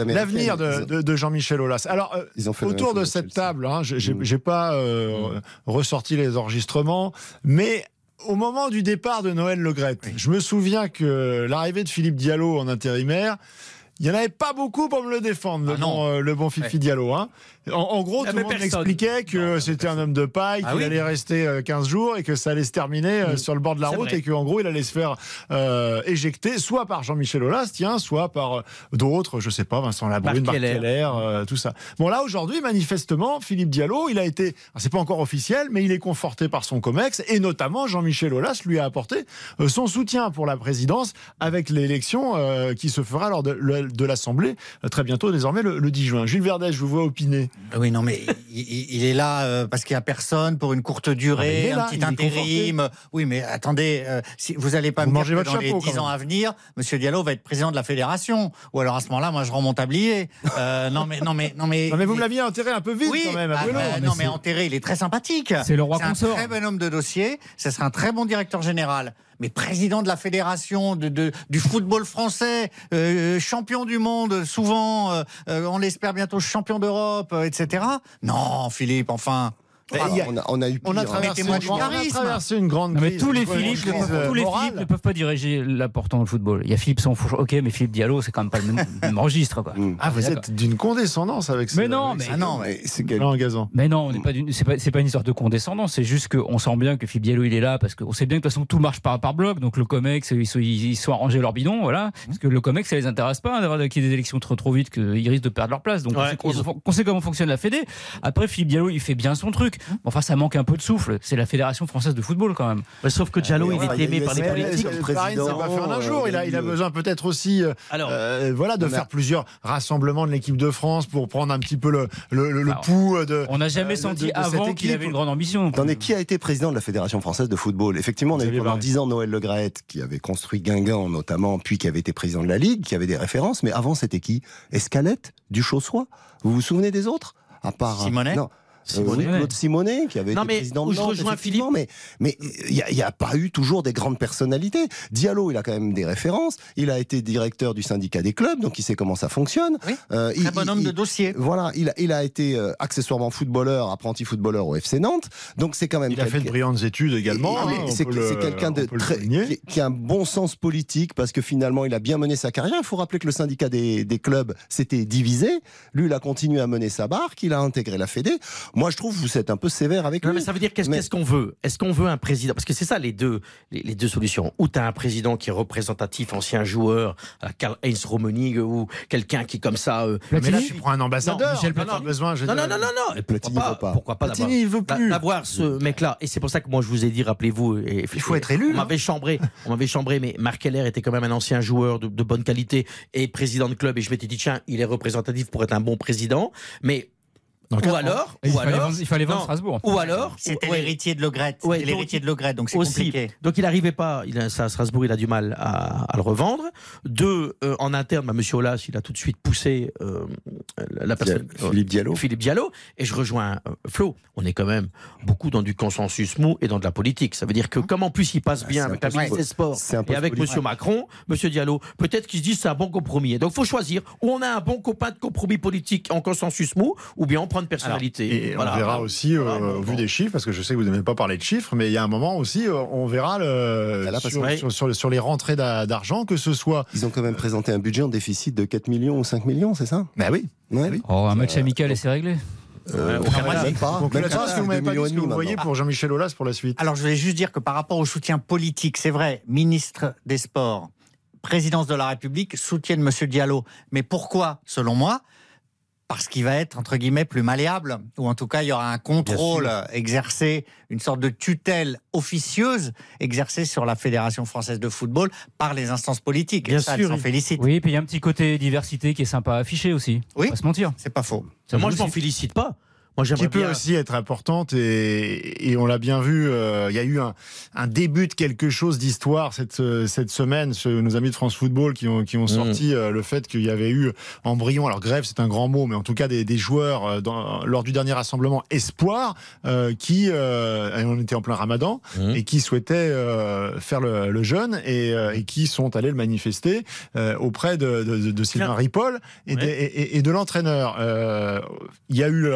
L'avenir de, de- de Jean-Michel Aulas. Alors, euh, Ils ont fait la autour de cette table, hein, j'ai Mm. j'ai pas euh, ressorti les enregistrements, mais au moment du départ de Noël Legrette, je me souviens que l'arrivée de Philippe Diallo en intérimaire, il n'y en avait pas beaucoup pour me le défendre, le, Ah bon, euh, le bon Fifi Ouais. Diallo. Hein. En, en gros, tout le monde personne. m'expliquait que c'était un homme de paille, Ah qu'il oui. allait rester euh, 15 jours et que ça allait se terminer euh, sur le bord de la route vrai. et qu'en gros, il allait se faire euh, éjecter soit par Jean-Michel Aulas, tiens, soit par euh, d'autres, je sais pas, Vincent Labrune, Marc Keller. Euh, tout ça. Bon, là, aujourd'hui, manifestement, Philippe Diallo, il a été, alors, c'est pas encore officiel, mais il est conforté par son COMEX et notamment Jean-Michel Aulas lui a apporté euh, son soutien pour la présidence avec l'élection euh, qui se fera lors de, le- de l'Assemblée euh, très bientôt, désormais le, le 10 juin. Gilles Verdez, je vous vois opiner. Oui, non, mais il, est là euh, parce qu'il n'y a personne pour une courte Ah, durée, là, un petit intérim. Oui, mais attendez, euh, si vous n'allez pas Vous me dire que votre dans les chapeau, 10 quand ans même. à venir, Monsieur Diallo va être président de la fédération. Ou alors à ce moment-là, moi, je rends mon tablier. Euh, non, mais, non, mais, non, mais. Non, mais vous me l'aviez enterré un peu vite oui, quand même, ah, bah, non, mais enterré, il est très sympathique. C'est le roi un consort. très bon homme de dossier. Ce serait un très bon directeur général. Mais président de la fédération de, du football français, euh, champion du monde, souvent, euh, euh, on l'espère bientôt champion d'Europe, euh, etc. Non, Philippe, enfin. Mais a- on, a, on a eu On a pire, hein. traversé, une grande- on a charisme. traversé une grande Non, mais crise, tous les Philippe, crise, ne peuvent, euh, tous les. Philippe ne peuvent pas diriger l'important dans le football. Il y a Philippe Sanfourche, ok, mais Philippe Diallo, c'est quand même pas le même, même registre, quoi. Mm. Ah, vous êtes d'une condescendance avec Mais ce- non, mais- Ah non, Mais c'est quel- Laurent Gazan. Mais non, on n'est pas d'une- c'est pas, c'est pas une histoire de condescendance, c'est juste qu'on sent bien que Philippe Diallo il est là parce qu'on sait bien que de toute façon tout marche par, par bloc, donc le COMEX ils sont, ils sont arrangés leur bidon, voilà. Parce que le COMEX ça les intéresse pas hein, d'avoir qu'il y ait des élections trop trop vite qu'ils risquent de perdre leur place. Donc on sait comment fonctionne la Fédé. Après Philippe Diallo il fait bien son truc, enfin ça manque un peu de souffle. C'est la Fédération française de football quand même. Sauf que Diallo, mais il est aimé par les politiques. président, un jour. Il a, il a euh, besoin peut-être aussi euh, Alors, euh, voilà, de faire plusieurs rassemblements de l'équipe de France pour prendre un petit peu le, le, le- le Alors, pouls de. On n'a jamais euh, de- senti avant qu'il avait une grande ambition. Attendez, qui a été président de la Fédération française de football? Effectivement, on a eu pendant Barré. 10 ans Noël Le Graët, qui avait construit Guingamp notamment, puis qui avait été président de la Ligue, qui avait des références. Mais avant, c'était qui? Escalette, Duchossois Vous vous souvenez des autres? À part Simonet? Non. Simonet. Euh, Claude Simonet, qui avait Non, été mais président où de je Nantes, rejoins effectivement, mais mais il n'y a, pas eu toujours des grandes personnalités. Diallo, il a quand même des références. Il a été directeur du syndicat des clubs, donc il sait comment ça fonctionne. Oui. Euh, il- Très bon il- homme il- de dossier. Voilà, il a, il a été euh, accessoirement footballeur, apprenti footballeur au FC Nantes. Donc c'est quand même Il a fait de brillantes études également. hein, c'est quelqu'un de très qui a un bon sens politique parce que finalement il a bien mené sa carrière. Il faut rappeler que le syndicat des, des clubs s'était divisé. Lui, il a continué à mener sa barque. Il a intégré la Fédé. Moi, je trouve que vous êtes un peu sévère avec Non, lui. mais ça veut dire qu'est-ce Mais- qu'on veut? Est-ce qu'on veut un président? Parce que c'est ça les deux, les, les deux solutions. Ou tu as un président qui est représentatif, ancien joueur, à la Karl-Heinz Rummenigge, ou quelqu'un qui comme ça. euh, Mais là, tu prends un ambassadeur. Non, Michel Platini. besoin. je Non, non, non, non, non. Et Platini pourquoi veut pas? Pourquoi pas d'avoir- Platini, il veut plus. d'avoir ce mec-là? Et c'est pour ça que moi je vous ai dit, rappelez-vous, et- Il faut être élu, On hein. m'avait chambré, on m'avait chambré, mais Marc Keller était quand même un ancien joueur de, de bonne qualité et président de club. Et je m'étais dit, tiens, il est représentatif pour être un bon président. Mais ou alors, Il ou fallait alors, il fallait vendre. Strasbourg. Ou alors, C'était ouais. l'héritier de Logrette. Ouais, C'était l'héritier donc- de Logrette, donc c'est compliqué. Donc il n'arrivait pas, il a, ça, à Strasbourg, il a du mal à, à le revendre. Deux, euh, en interne, bah, Monsieur Aulas, il a tout de suite poussé euh, la la personne. Philippe Diallo. Philippe Diallo. Et je rejoins euh, Flo. On est quand même beaucoup dans du consensus mou et dans de la politique. Ça veut dire que comme en plus il passe bien c'est avec la ministre des Sports et avec politique. Monsieur Macron, Monsieur Diallo, peut-être qu'ils se disent c'est un bon compromis. Et donc faut choisir. Ou on a un bon copain de compromis politique en consensus mou, ou bien on prend personnalité. Et Voilà. on verra aussi, euh, Voilà, au bon. vu des chiffres, parce que je sais que vous n'aimez pas parler de chiffres, mais il y a un moment aussi, euh, on verra le, Ah, là, sur, que- sur- sur- sur les rentrées d'a- d'argent, que ce soit. Ils ont quand même présenté un budget en déficit de 4 millions ou 5 millions, c'est ça? Bah oui. Ouais. Oh, un match amical et c'est réglé. Euh, même match. pas. Donc Même pas, que vous m'avez pas dit ce que vous voyez pour Jean-Michel Aulas pour la suite Alors, je voulais juste dire que par rapport au soutien politique, c'est vrai, ministre des Sports, présidence de la République soutiennent M. Diallo. Mais pourquoi, selon moi parce qu'il va être entre guillemets plus malléable, ou en tout cas il y aura un contrôle exercé, une sorte de tutelle officieuse exercée sur la Fédération française de football par les instances politiques. Bien Et ça, sûr. s'en félicite. Oui, puis il y a un petit côté diversité qui est sympa à afficher aussi. Oui. On va se mentir. C'est pas faux. Moi, je m'en aussi. félicite pas. Moi, qui peut bien. aussi être importante et, et on l'a bien vu, euh, il y a eu un, un début de quelque chose d'histoire cette, euh, cette semaine, ce- nos amis de France Football qui ont, qui ont sorti euh, le fait qu'il y avait eu embryon, alors grève c'est un grand mot, mais en tout cas des, des joueurs euh, dans- lors du dernier rassemblement Espoir qui, on était en plein ramadan, Mhm. et qui souhaitaient faire le, le jeûne et, et qui sont allés le manifester auprès de, de, de- de Sylvain. Ripoll et, Ouais. et- de l'entraîneur. Il y a eu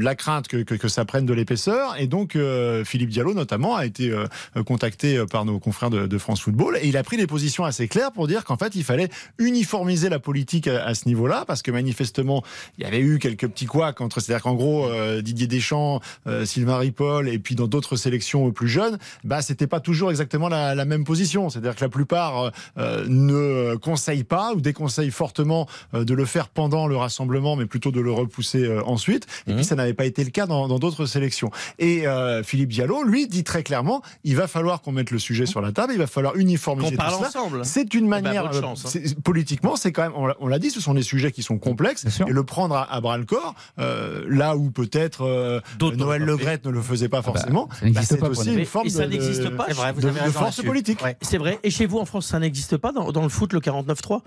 la crainte que, que, que ça prenne de l'épaisseur et donc euh, Philippe Diallo notamment a été euh, contacté par nos confrères de, de France Football et il a pris des positions assez claires pour dire qu'en fait il fallait uniformiser la politique à, à ce niveau-là parce que manifestement il y avait eu quelques petits couacs entre c'est-à-dire qu'en gros euh, Didier Deschamps, euh, Sylvain Ripoll et puis dans d'autres sélections plus jeunes, bah c'était pas toujours exactement la, la même position. C'est-à-dire que la plupart euh, euh, ne conseillent pas ou déconseillent fortement euh, de le faire pendant le rassemblement, mais plutôt de le repousser euh, ensuite. Et puis ça n'avait pas été le cas dans d'autres sélections. Et euh, Philippe Diallo, lui, dit très clairement, il va falloir qu'on mette le sujet sur la table, il va falloir uniformiser tout parle ensemble. C'est une ben, manière, bonne euh, chance, hein. c'est- politiquement, c'est quand même, on l'a- on dit, ce sont des sujets qui sont complexes et le prendre à, à bras le corps, euh, là où peut-être euh, Noël pas Legrette ne le faisait pas forcément, ça n'existe c'est pas pour aussi une forme Et ça de- n'existe pas. C'est vrai, vous de, avez de force politique. Ouais. C'est vrai. Et chez vous, en France, ça n'existe pas dans, dans le foot, le 49-3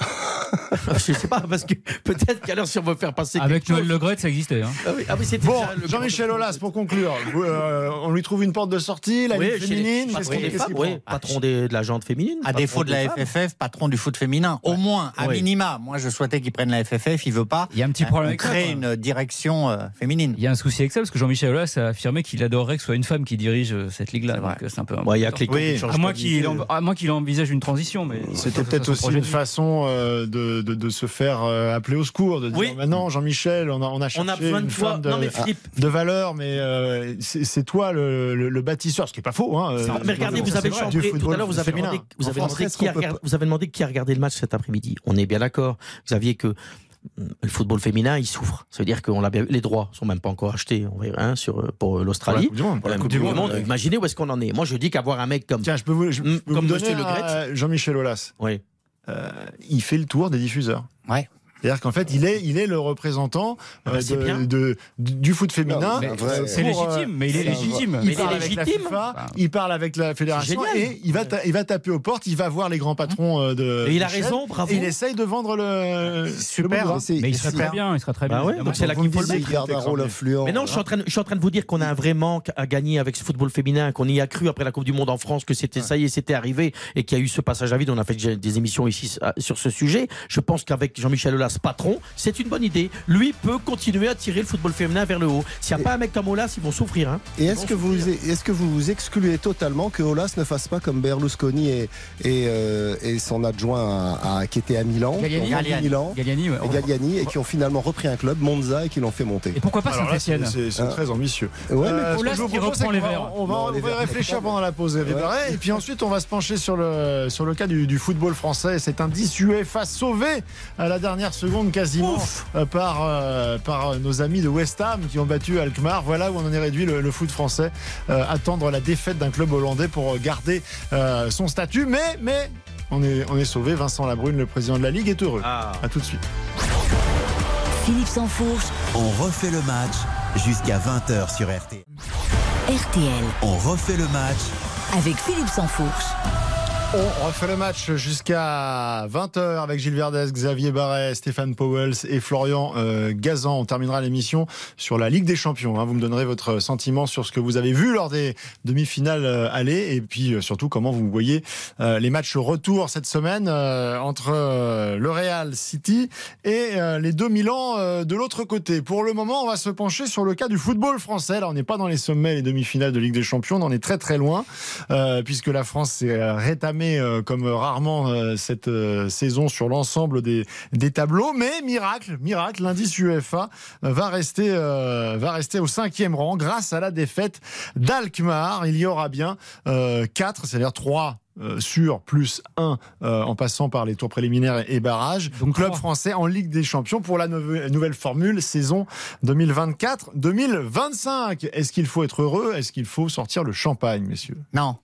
*laughs* Je sais pas, parce que peut-être qu'à l'heure, si on veut faire passer. Avec Noël chose- Le Gret, ça existait. hein. Ah oui, ah oui, c'était Bon, Jean-Michel Aulas, pour conclure, euh, on lui trouve une porte de sortie, la Oui, les- féminine, qu'est-ce patron qu'il des femmes, oui, prend patron des- de la jante féminine. À défaut de la femmes. FFF, patron du foot féminin. Au moins, à Ouais. minima. Moi, je souhaitais qu'il prenne la FFF. Il veut pas. Il y a un petit problème On avec ça, crée quoi. une direction euh, féminine. Il y a un souci avec ça parce que Jean-Michel Aulas a affirmé qu'il adorerait que ce soit une femme qui dirige euh, cette ligue-là. C'est vrai. Donc euh, c'est un peu. Ouais, il y a les à moins qu'il envisage une transition, mais C'était peut-être aussi une façon euh, de, de, de se faire euh, appeler au secours, de dire Oui. maintenant Jean-Michel, on a, on a cherché On a besoin de une femme de, Non, mais Philippe. de valeur, mais euh, c'est toi le, le- le bâtisseur, ce qui est pas faux. Hein, euh, Mais regardez, vous avez vrai, chambré tout football à l'heure, vous avez demandé, vous avez demandé qui a regardé, vous avez demandé qui a regardé le match cet après-midi. On est bien d'accord. Saviez que le football féminin, il souffre. Ça veut dire que les droits sont même pas encore achetés, on verra, hein, sur, pour Pour la l'Australie. Pour la Coupe du monde. Imaginez où est-ce qu'on en est. Moi, je dis qu'avoir un mec comme. Tiens, je peux vous, je Mm, peux comme vous donner. Jean-Michel Aulas. Oui. Euh, il fait le tour des diffuseurs. Ouais. C'est-à-dire qu'en fait, il est, il est le représentant Ah bah, euh, c'est de- bien. de- du foot féminin. Vrai- C'est euh, légitime, mais il est légitime. Il Mais parle il est avec la légitime. FIFA, Enfin, il parle avec la fédération et il va, ta- il va taper aux portes, il va voir les grands patrons euh, de. Et il a raison, bravo. Et il essaye de vendre le. Super. le Mais il serait très bien, il serait très bien. Bah ouais, évidemment. donc c'est là qu'il faut le mettre. Il garde un rôle influent. Mais non, je suis, en train de, je suis en train de vous dire qu'on a un vrai manque à gagner avec ce football féminin, qu'on y a cru après la Coupe du Monde en France, que c'était ça y est, c'était arrivé et qu'il y a eu ce passage à vide. On a fait déjà des émissions ici euh, sur ce sujet. Je pense qu'avec Jean-Michel Aulas, patron, c'est une bonne idée. Lui peut continuer à tirer le football féminin vers le haut. S'il n'y a pas un mec comme Aulas, ils vont souffrir. Hein. Et est-ce que, vous, est-ce que vous excluez totalement que Olas ne fasse pas comme Berlusconi et, et, euh, et son adjoint à, à- qui était à Milan, Galliani. Milan, Galliani, ouais. et Galliani, et qui ont finalement repris un club, Monza, et qui l'ont fait monter Et pourquoi pas Saint-Etienne c'est- Hein. très ambitieux. Ouais, Euh, vous qui propose, reprend les verts. On va, Non, on va verts, réfléchir pendant la pause, Ouais. Et puis ensuite on va se pencher sur le, sur le cas du, du football français. C'est un 10 UEFA sauvé à la dernière seconde quasiment euh, par, euh, par nos amis de West Ham qui ont battu Alkmaar. Voilà où on en est réduit le, le foot français. Euh, attendre la défaite d'un club hollandais pour garder euh, son statut. Mais, mais on est, on est sauvé. Vincent Labrune, le président de la Ligue, est heureux. Ah. À tout de suite. Philippe Sansfourche, On refait le match jusqu'à 20h sur RTL. RTL, On refait le match avec Philippe Sansfourche. On refait le match jusqu'à 20h avec Gilles Verdez, Xavier Barret, Stéphane Powells et Florian euh, Gazan. On terminera l'émission sur la Ligue des Champions. hein. Vous me donnerez votre sentiment sur ce que vous avez vu lors des demi-finales euh, aller et puis euh, surtout comment vous voyez les matchs retour cette semaine entre le Real City et les deux Milan de l'autre côté. Pour le moment, on va se pencher sur le cas du football français. Là, on n'est pas dans les sommets, les demi-finales de Ligue des Champions, on en est très très loin puisque la France s'est euh, euh, comme rarement euh, cette euh, saison sur l'ensemble des, des tableaux. Mais miracle, miracle, l'indice UEFA va rester, va rester au cinquième rang grâce à la défaite d'Alkmaar. Il y aura bien euh, quatre, c'est-à-dire trois euh, sur plus 1 euh, en passant par les tours préliminaires et barrages. Donc club français en Ligue des Champions pour la nouve- nouvelle formule saison 2024-2025. Est-ce qu'il faut être heureux? Est-ce qu'il faut sortir le champagne, messieurs? Non.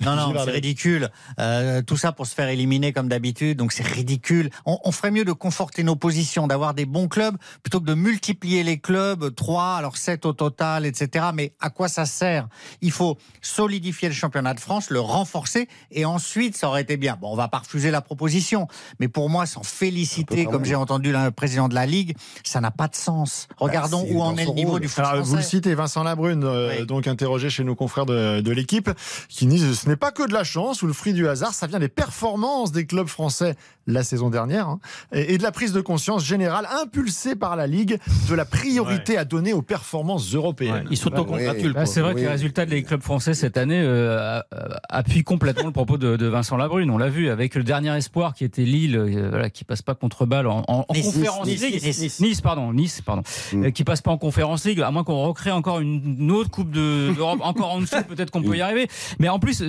Non, non, c'est ridicule. Euh, tout ça pour se faire éliminer comme d'habitude, donc c'est ridicule. On, on ferait mieux de conforter nos positions, d'avoir des bons clubs, plutôt que de multiplier les clubs, 3, alors 7 au total, etc. Mais à quoi ça sert? Il faut solidifier le championnat de France, le renforcer, et ensuite, ça aurait été bien. Bon, on va pas refuser la proposition, mais pour moi, s'en féliciter, comme j'ai entendu le président de la Ligue, ça n'a pas de sens. Regardons Bah, c'est où en est le niveau rôle. du foot Alors, vous le citez, Vincent Labrune, euh, Oui. donc interrogé chez nos confrères de, de l'équipe, qui disent ce n'est pas que de la chance ou le fruit du hasard, ça vient des performances des clubs français la saison dernière hein, et, de la prise de conscience générale impulsée par la Ligue de la priorité à donner aux performances européennes. Ils s'autocongratulent. Bah, quoi. c'est vrai que les résultats des clubs français cette année euh, appuient complètement le propos de, de Vincent Labrune. On l'a vu avec le dernier espoir qui était Lille, euh, voilà, qui passe pas contre balle en, en- en Nice, conférence Nice, League. Nice, Nice, pardon, Nice, pardon, Mm. Euh, qui passe pas en conférence League, à moins qu'on recrée encore une, une autre coupe de- d'Europe, encore en dessous, peut-être qu'on peut y arriver. Mais en plus,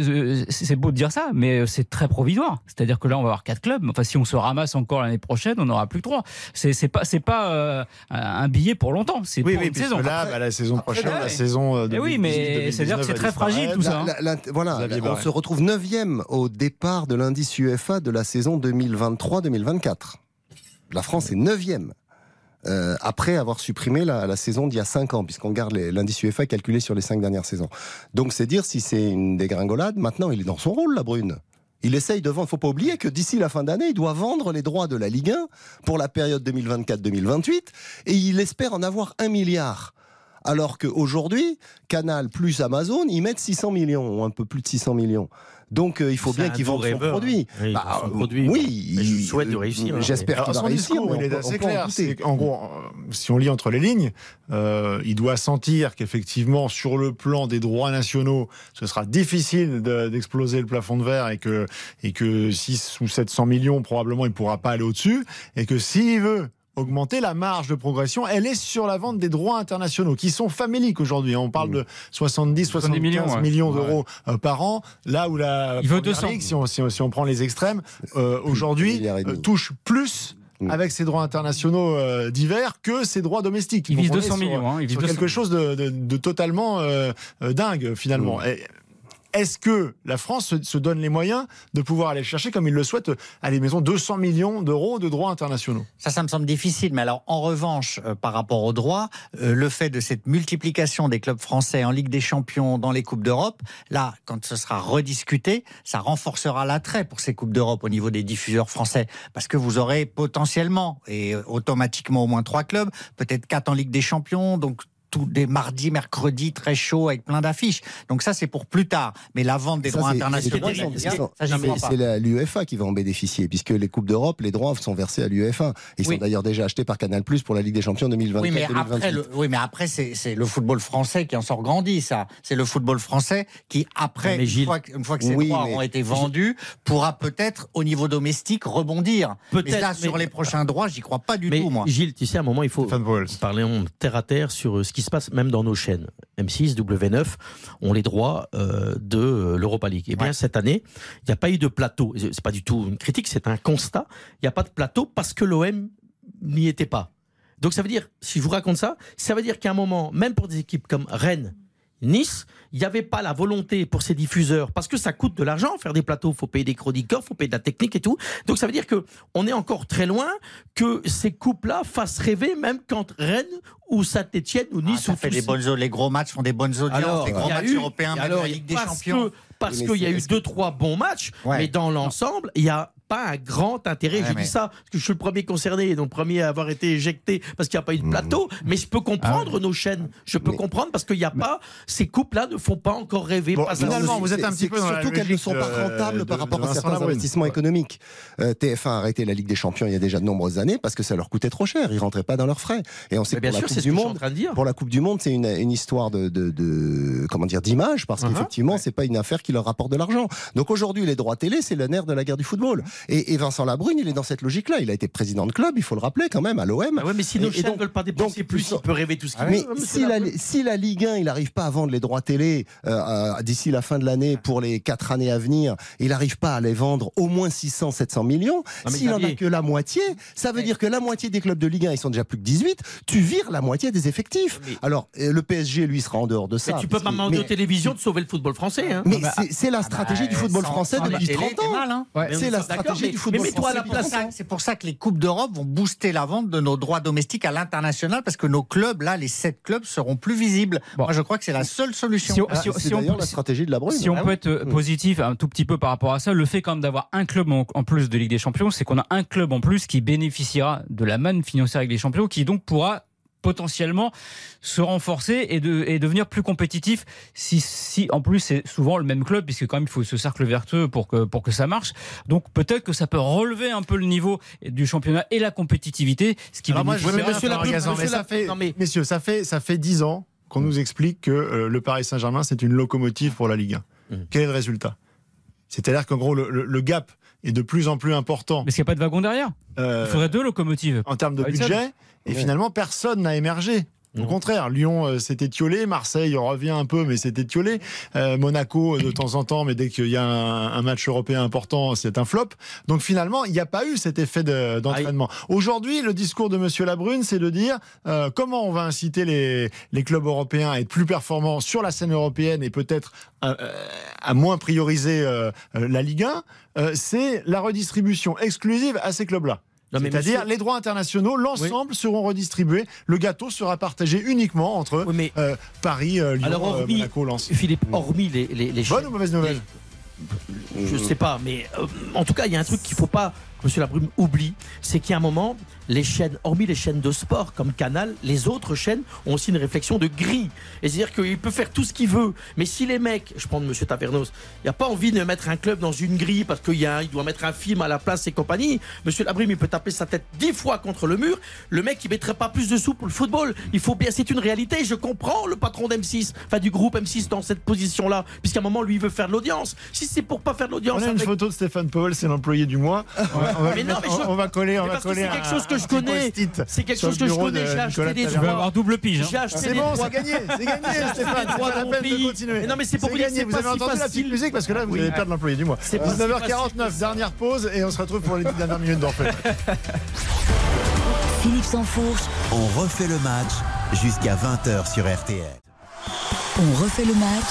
c'est c'est beau de dire ça, mais euh, c'est très provisoire. C'est-à-dire que là, on va avoir quatre clubs. Enfin, si on se ramasse encore l'année prochaine, on n'aura plus que trois. C'est pas, c'est pas euh, un billet pour longtemps. C'est Oui, pour oui, une saison. là, bah, la saison prochaine, la saison euh, Eh oui, 2018, mais 2019 c'est-à-dire que c'est très fragile, tout ça. hein. La- la- voilà, on se retrouve 9e au départ de l'indice UEFA de la saison 2023-2024. La France est 9e. Euh, après avoir supprimé la, saison d'il y a 5 ans, puisqu'on garde l'indice UEFA calculé sur les 5 dernières saisons. Donc c'est dire si c'est une dégringolade, maintenant il est dans son rôle, la Brune. Il essaye de vendre. faut pas oublier que d'ici la fin d'année, il doit vendre les droits de la Ligue 1 pour la période 2024-2028 et il espère en avoir un milliard. Alors qu'aujourd'hui, Canal plus Amazon, ils mettent 600 millions, ou un peu plus de 600 millions. Donc euh, il faut bien qu'ils vendent son rêveur. produit. Oui, Bah, son produit. Oui, Mais je souhaite de réussir, hein. J'espère qu'il va son réussir. discours, mais il est assez en clair. qu'en gros, euh, si on lit entre les lignes, euh, il doit sentir qu'effectivement, sur le plan des droits nationaux, ce sera difficile de- d'exploser le plafond de verre et que, et que 6 ou 700 millions, probablement, il ne pourra pas aller au-dessus. Et que s'il veut augmenter la marge de progression, elle est sur la vente des droits internationaux qui sont faméliques aujourd'hui. On parle de 70, 75 millions, millions, d'euros euh, par an. Là où la Il veut Première 200. Ligue, si on, si on- si on prend les extrêmes, euh, aujourd'hui euh, touche plus avec ses droits internationaux euh, divers que ses droits domestiques. Il vise on est 200 sur- millions. Hein, il vise sur 200. quelque chose de, de- de totalement euh, euh, dingue finalement. Et Est-ce que la France se, donne les moyens de pouvoir aller chercher, comme il le souhaite, à les maisons 200 millions d'euros de droits internationaux? Ça, ça me semble difficile. Mais alors, en revanche, euh, par rapport au droit, euh, le fait de cette multiplication des clubs français en Ligue des Champions, dans les Coupes d'Europe, là, quand ce sera rediscuté, ça renforcera l'attrait pour ces Coupes d'Europe au niveau des diffuseurs français. Parce que vous aurez potentiellement et euh, automatiquement au moins trois clubs, peut-être quatre en Ligue des Champions, donc tous des mardis, mercredis très chauds avec plein d'affiches. Donc ça, c'est pour plus tard. Mais la vente des Ça, droits internationaux, c'est- l'UEFA qui va en bénéficier, puisque les Coupes d'Europe, les droits sont versés à l'UEFA. Ils Oui. sont d'ailleurs déjà achetés par Canal Plus pour la Ligue des Champions 2024 Oui, mais après, 2028. le, oui, mais après, c'est le football français qui en sort grandi, ça. C'est le football français qui, après, Mais une, fois, que- une fois que ces Oui, droits mais- ont été vendus, pourra peut-être, au niveau domestique, rebondir. Mais Peut-être, là, sur les prochains droits, j'y crois pas du Mais tout, moi. Gilles, tu sais, à un moment, il faut parler en terre à terre sur euh, ce qui se passe même dans nos chaînes. M6, W9 ont les droits euh, de euh, l'Europa League. Et bien, Ouais. cette année, il n'y a pas eu de plateau. C'est pas du tout une critique, c'est un constat. Il n'y a pas de plateau parce que l'OM n'y était pas. Donc ça veut dire, si je vous raconte ça, ça veut dire qu'à un moment, même pour des équipes comme Rennes, Nice, il n'y avait pas la volonté pour ces diffuseurs, parce que ça coûte de l'argent faire des plateaux, faut payer des chroniqueurs, faut payer de la technique et tout. Donc ça veut dire que on est encore très loin que ces coupes-là fassent rêver, même quand Rennes ou Saint-Etienne ou Ah, Nice ça ou fait bonnes, les gros matchs font des bonnes audiences, alors, les y a matchs eu- européens, alors, la Ligue des parce Champions. que- parce qu'il y a eu deux, trois bons matchs, Ouais. mais dans l'ensemble, il n'y a pas un grand intérêt. Ouais, je mais- dis ça parce que je suis le premier concerné, donc le premier à avoir été éjecté parce qu'il n'y a pas eu de Mmh. plateau. Mais je peux comprendre nos chaînes. Je peux Mais- comprendre parce qu'il n'y a pas. Ces couples-là ne font pas encore rêver. Bon, Pas finalement, ça. vous êtes un petit peu dans la Surtout qu'elles ne sont pas de- rentables par rapport de à certains Labrune. investissements Ouais. économiques. Euh, TF1 a arrêté la Ligue des Champions il y a déjà de nombreuses années parce que ça leur coûtait trop cher. Ils rentraient pas dans leurs frais. Et on sait Mais que bien pour la sûr, Coupe c'est ce du Monde, pour la Coupe du Monde, c'est une, une histoire de, de, de- comment dire d'image parce Uh-huh. qu'effectivement, c'est pas une affaire qui leur rapporte de l'argent. Donc aujourd'hui, les droits télé, c'est le nerf de la guerre du football. Et, et Vincent Labrune, il est dans cette logique-là. Il a été président de club, il faut le rappeler quand même, à l'OM. Ah ouais, mais si nos donc- ne veulent pas dépenser donc, plus, il peut rêver tout ce qu'il mais veut. si la, Labrune. si la Ligue 1, il n'arrive pas à vendre les droits télé euh, euh, d'ici la fin de l'année pour les quatre années à venir, il n'arrive pas à les vendre au moins 600, 700 millions, mais s'il en a que la moitié, ça veut dire que la moitié des clubs de Ligue 1, ils sont déjà plus que 18, tu vires la moitié des effectifs. Mais- Alors, euh, le PSG, lui, sera en dehors de ça. Mais tu peux pas demander mais- aux télévisions de sauver le football français. Hein. mais Ah bah, c'est- la stratégie du football sans- français depuis télé, 30 t'es ans. hein. Mais C'est est la d'accord, stratégie mais- du football mais mets-toi à la français C'est place. pour ça- C'est pour ça que les Coupes d'Europe vont booster la vente de nos droits domestiques à l'international parce que nos clubs, là, les sept clubs seront plus visibles. Bon. Moi, je crois que c'est la seule solution. Si on- Ah, si si peut- la stratégie de la Brune. Si on Ah peut être euh, positif un tout petit peu par rapport à ça, le fait quand même d'avoir un club en, en plus de Ligue des Champions, c'est qu'on a un club en plus qui bénéficiera de la manne financière avec les champions, qui donc pourra potentiellement se renforcer et, de, et devenir plus compétitif si, si en plus c'est souvent le même club puisque quand même il faut ce cercle vertueux pour que, pour que ça marche. Donc peut-être que ça peut relever un peu le niveau du championnat et la compétitivité ce qui Alors moi, je monsieur mais ça fait, non, mais- messieurs, ça fait ça fait dix ans qu'on nous explique que euh, le Paris Saint-Germain c'est une locomotive pour la Ligue 1. Mm. Quel est le résultat? C'est-à-dire qu'en gros le, le- le gap est de plus en plus important. Mais est-ce qu'il n'y a pas de wagon derrière? Euh, il faudrait deux locomotives. en termes de Ah, budget Et finalement personne n'a émergé. Au Non. contraire, Lyon euh, s'est étiolé, Marseille revient un peu, mais c'est étiolé. Euh, Monaco, euh, de temps en temps, mais dès qu'il y a un, un match européen important, c'est un flop. Donc finalement, il n'y a pas eu cet effet de- d'entraînement. Aujourd'hui, le discours de Monsieur Labrune, c'est de dire euh, comment on va inciter les, les clubs européens à être plus performants sur la scène européenne et peut-être euh, à moins prioriser la Ligue 1. Euh, c'est la redistribution exclusive à ces clubs-là. C'est-à-dire monsieur- les droits internationaux, l'ensemble seront redistribués. Le gâteau sera partagé uniquement entre Oui, mais euh, Paris, euh, Lyon, Alors, euh, hormis- Monaco, Lens. Philippe, hormis les, les, les Bonne ou mauvaise nouvelle Je sais pas, mais euh, en tout cas, il y a un truc qu'il faut pas que M. Labrume oublie, c'est qu'il y a un moment, les chaînes, hormis les chaînes de sport comme Canal, les autres chaînes ont aussi une réflexion de grille. Et c'est-à-dire qu'il peut faire tout ce qu'il veut, mais si les mecs, je prends de M. Tavernos, il n'y a pas envie de mettre un club dans une grille parce qu'il y a, un- il doit mettre un film à la place et compagnie, M. Labrume, il peut taper sa tête dix fois contre le mur. Le mec, il mettrait pas plus de sous pour le football. Il faut bien, c'est une réalité. Je comprends le patron d'M6, enfin du groupe M6 dans cette position-là, puisqu'à un moment, lui, il veut faire de l'audience. Si c'est pour pas faire de l'audience, On a une avec- photo de Stéphane Powell, c'est l'employé du mois. On va Mais lui non, mettre- mais je- on- on va coller, on va coller c'est quelque chose que je connais. C'est quelque chose que je connais. J'ai acheté des tu vas Tavernier. avoir double pige hein. J'ai acheté C'est des bon, droits. c'est gagné, c'est gagné, Stéphane. C'est la peine de continuer. Mais non, mais c'est pour vous dire que Vous avez entendu la petite musique parce que là, vous allez perdre l'employé du mois. C'est pas si 19h49, dernière pause et on se retrouve pour les petites dernières minutes d'Orphée. *laughs* Philippe Sansfourche, On refait le match jusqu'à 20h sur RTL. on refait le match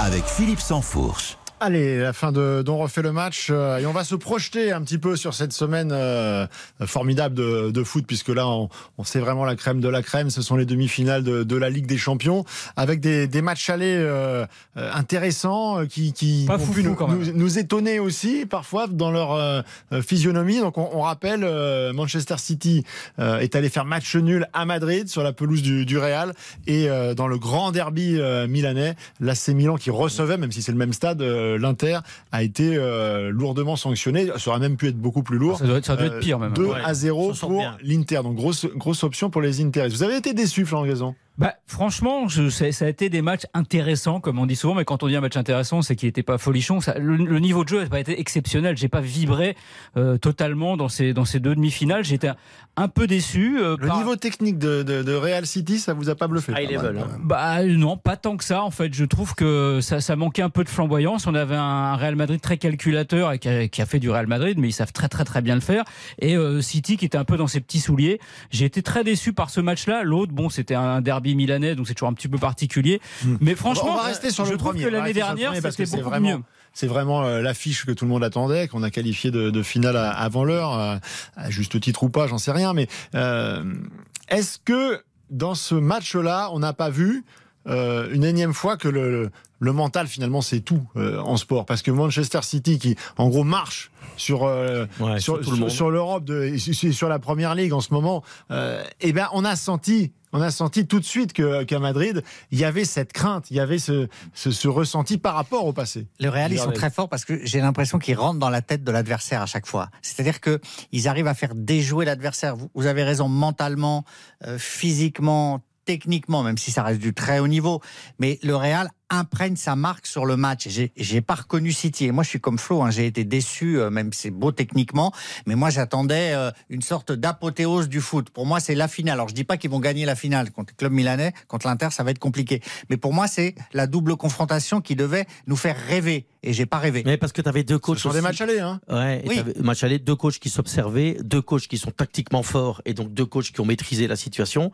Avec Philippe Sansfourche. Allez, la fin de d'on refait le match euh, et on va se projeter un petit peu sur cette semaine euh, formidable de, de foot puisque là on, on sait vraiment la crème de la crème. Ce sont les demi-finales de, de la Ligue des Champions avec des, des matchs allés euh, euh, intéressants euh, qui, qui Pas ont foufou, pu nous, nous- nous étonner aussi parfois dans leur euh, physionomie. Donc on, on rappelle euh, Manchester City euh, est allé faire match nul à Madrid sur la pelouse du, du Real et euh, dans le grand derby euh, milanais, l'AC Milan qui recevait, même si c'est le même stade, euh, l'Inter a été euh, lourdement sanctionné. Ça aurait même pu être beaucoup plus lourd. ça doit, être- ça doit être Euh, pire même 2 Ouais, à 0 ça sent pour l'Inter. Donc grosse, grosse option pour les Interis. Vous avez été déçu, Florent Gazon Bah, franchement, je, ça, ça a été des matchs intéressants, comme on dit souvent, mais quand on dit un match intéressant, c'est qu'il n'était pas folichon. Ça, le, le niveau de jeu n'a pas été exceptionnel. J'ai pas vibré euh, totalement dans ces, dans ces deux demi-finales. J'étais un, un peu déçu. euh, Le par- niveau technique de, de, de Real City, ça vous a pas bluffé? High level. hein. Bah non, pas tant que ça. En fait, je trouve que ça, ça manquait un peu de flamboyance. On avait un Real Madrid très calculateur et qui a, qui a fait du Real Madrid, mais ils savent très très très bien le faire. Et euh, City qui était un peu dans ses petits souliers. J'ai été très déçu par ce match-là. L'autre, bon, c'était un derby milanais, donc c'est toujours un petit peu particulier. Mais franchement, on va rester sur je le trouve premier. que l'année dernière, c'était c'est beaucoup vraiment- mieux. C'est vraiment euh, l'affiche que tout le monde attendait, qu'on a qualifié de, de finale avant l'heure, euh, à juste titre ou pas, j'en sais rien. Mais euh, est-ce que dans ce match-là, on n'a pas vu euh, une énième fois que le, mental finalement c'est tout euh, en sport? Parce que Manchester City, qui en gros marche sur euh, Ouais, sur, sur tout le sur- monde. sur l'Europe, de- sur la première ligue en ce moment, euh, eh ben on a senti. On a senti tout de suite que- qu'à Madrid, il y avait cette crainte, il y avait ce, ce, ce ressenti par rapport au passé. Le Real, ils sont très forts parce que j'ai l'impression qu'ils rentrent dans la tête de l'adversaire à chaque fois. C'est-à-dire que ils arrivent à faire déjouer l'adversaire. Vous, vous avez raison, mentalement, euh, physiquement, techniquement, même si ça reste du très haut niveau. Mais le Real imprègne sa marque sur le match. J'ai, j'ai pas reconnu City. Et moi, je suis comme Flo. Hein, j'ai été déçu, euh, même si c'est beau techniquement. Mais moi, j'attendais euh, une sorte d'apothéose du foot. Pour moi, c'est la finale. Alors, je dis pas qu'ils vont gagner la finale contre le club milanais, contre l'Inter, ça va être compliqué. Mais pour moi, c'est la double confrontation qui devait nous faire rêver. Et j'ai pas rêvé. Mais parce que tu avais deux coachs. Ce sont des aussi. matchs allés, hein. Ouais, Oui. match aller, deux coachs qui s'observaient, deux coachs qui sont tactiquement forts et donc deux coachs qui ont maîtrisé la situation.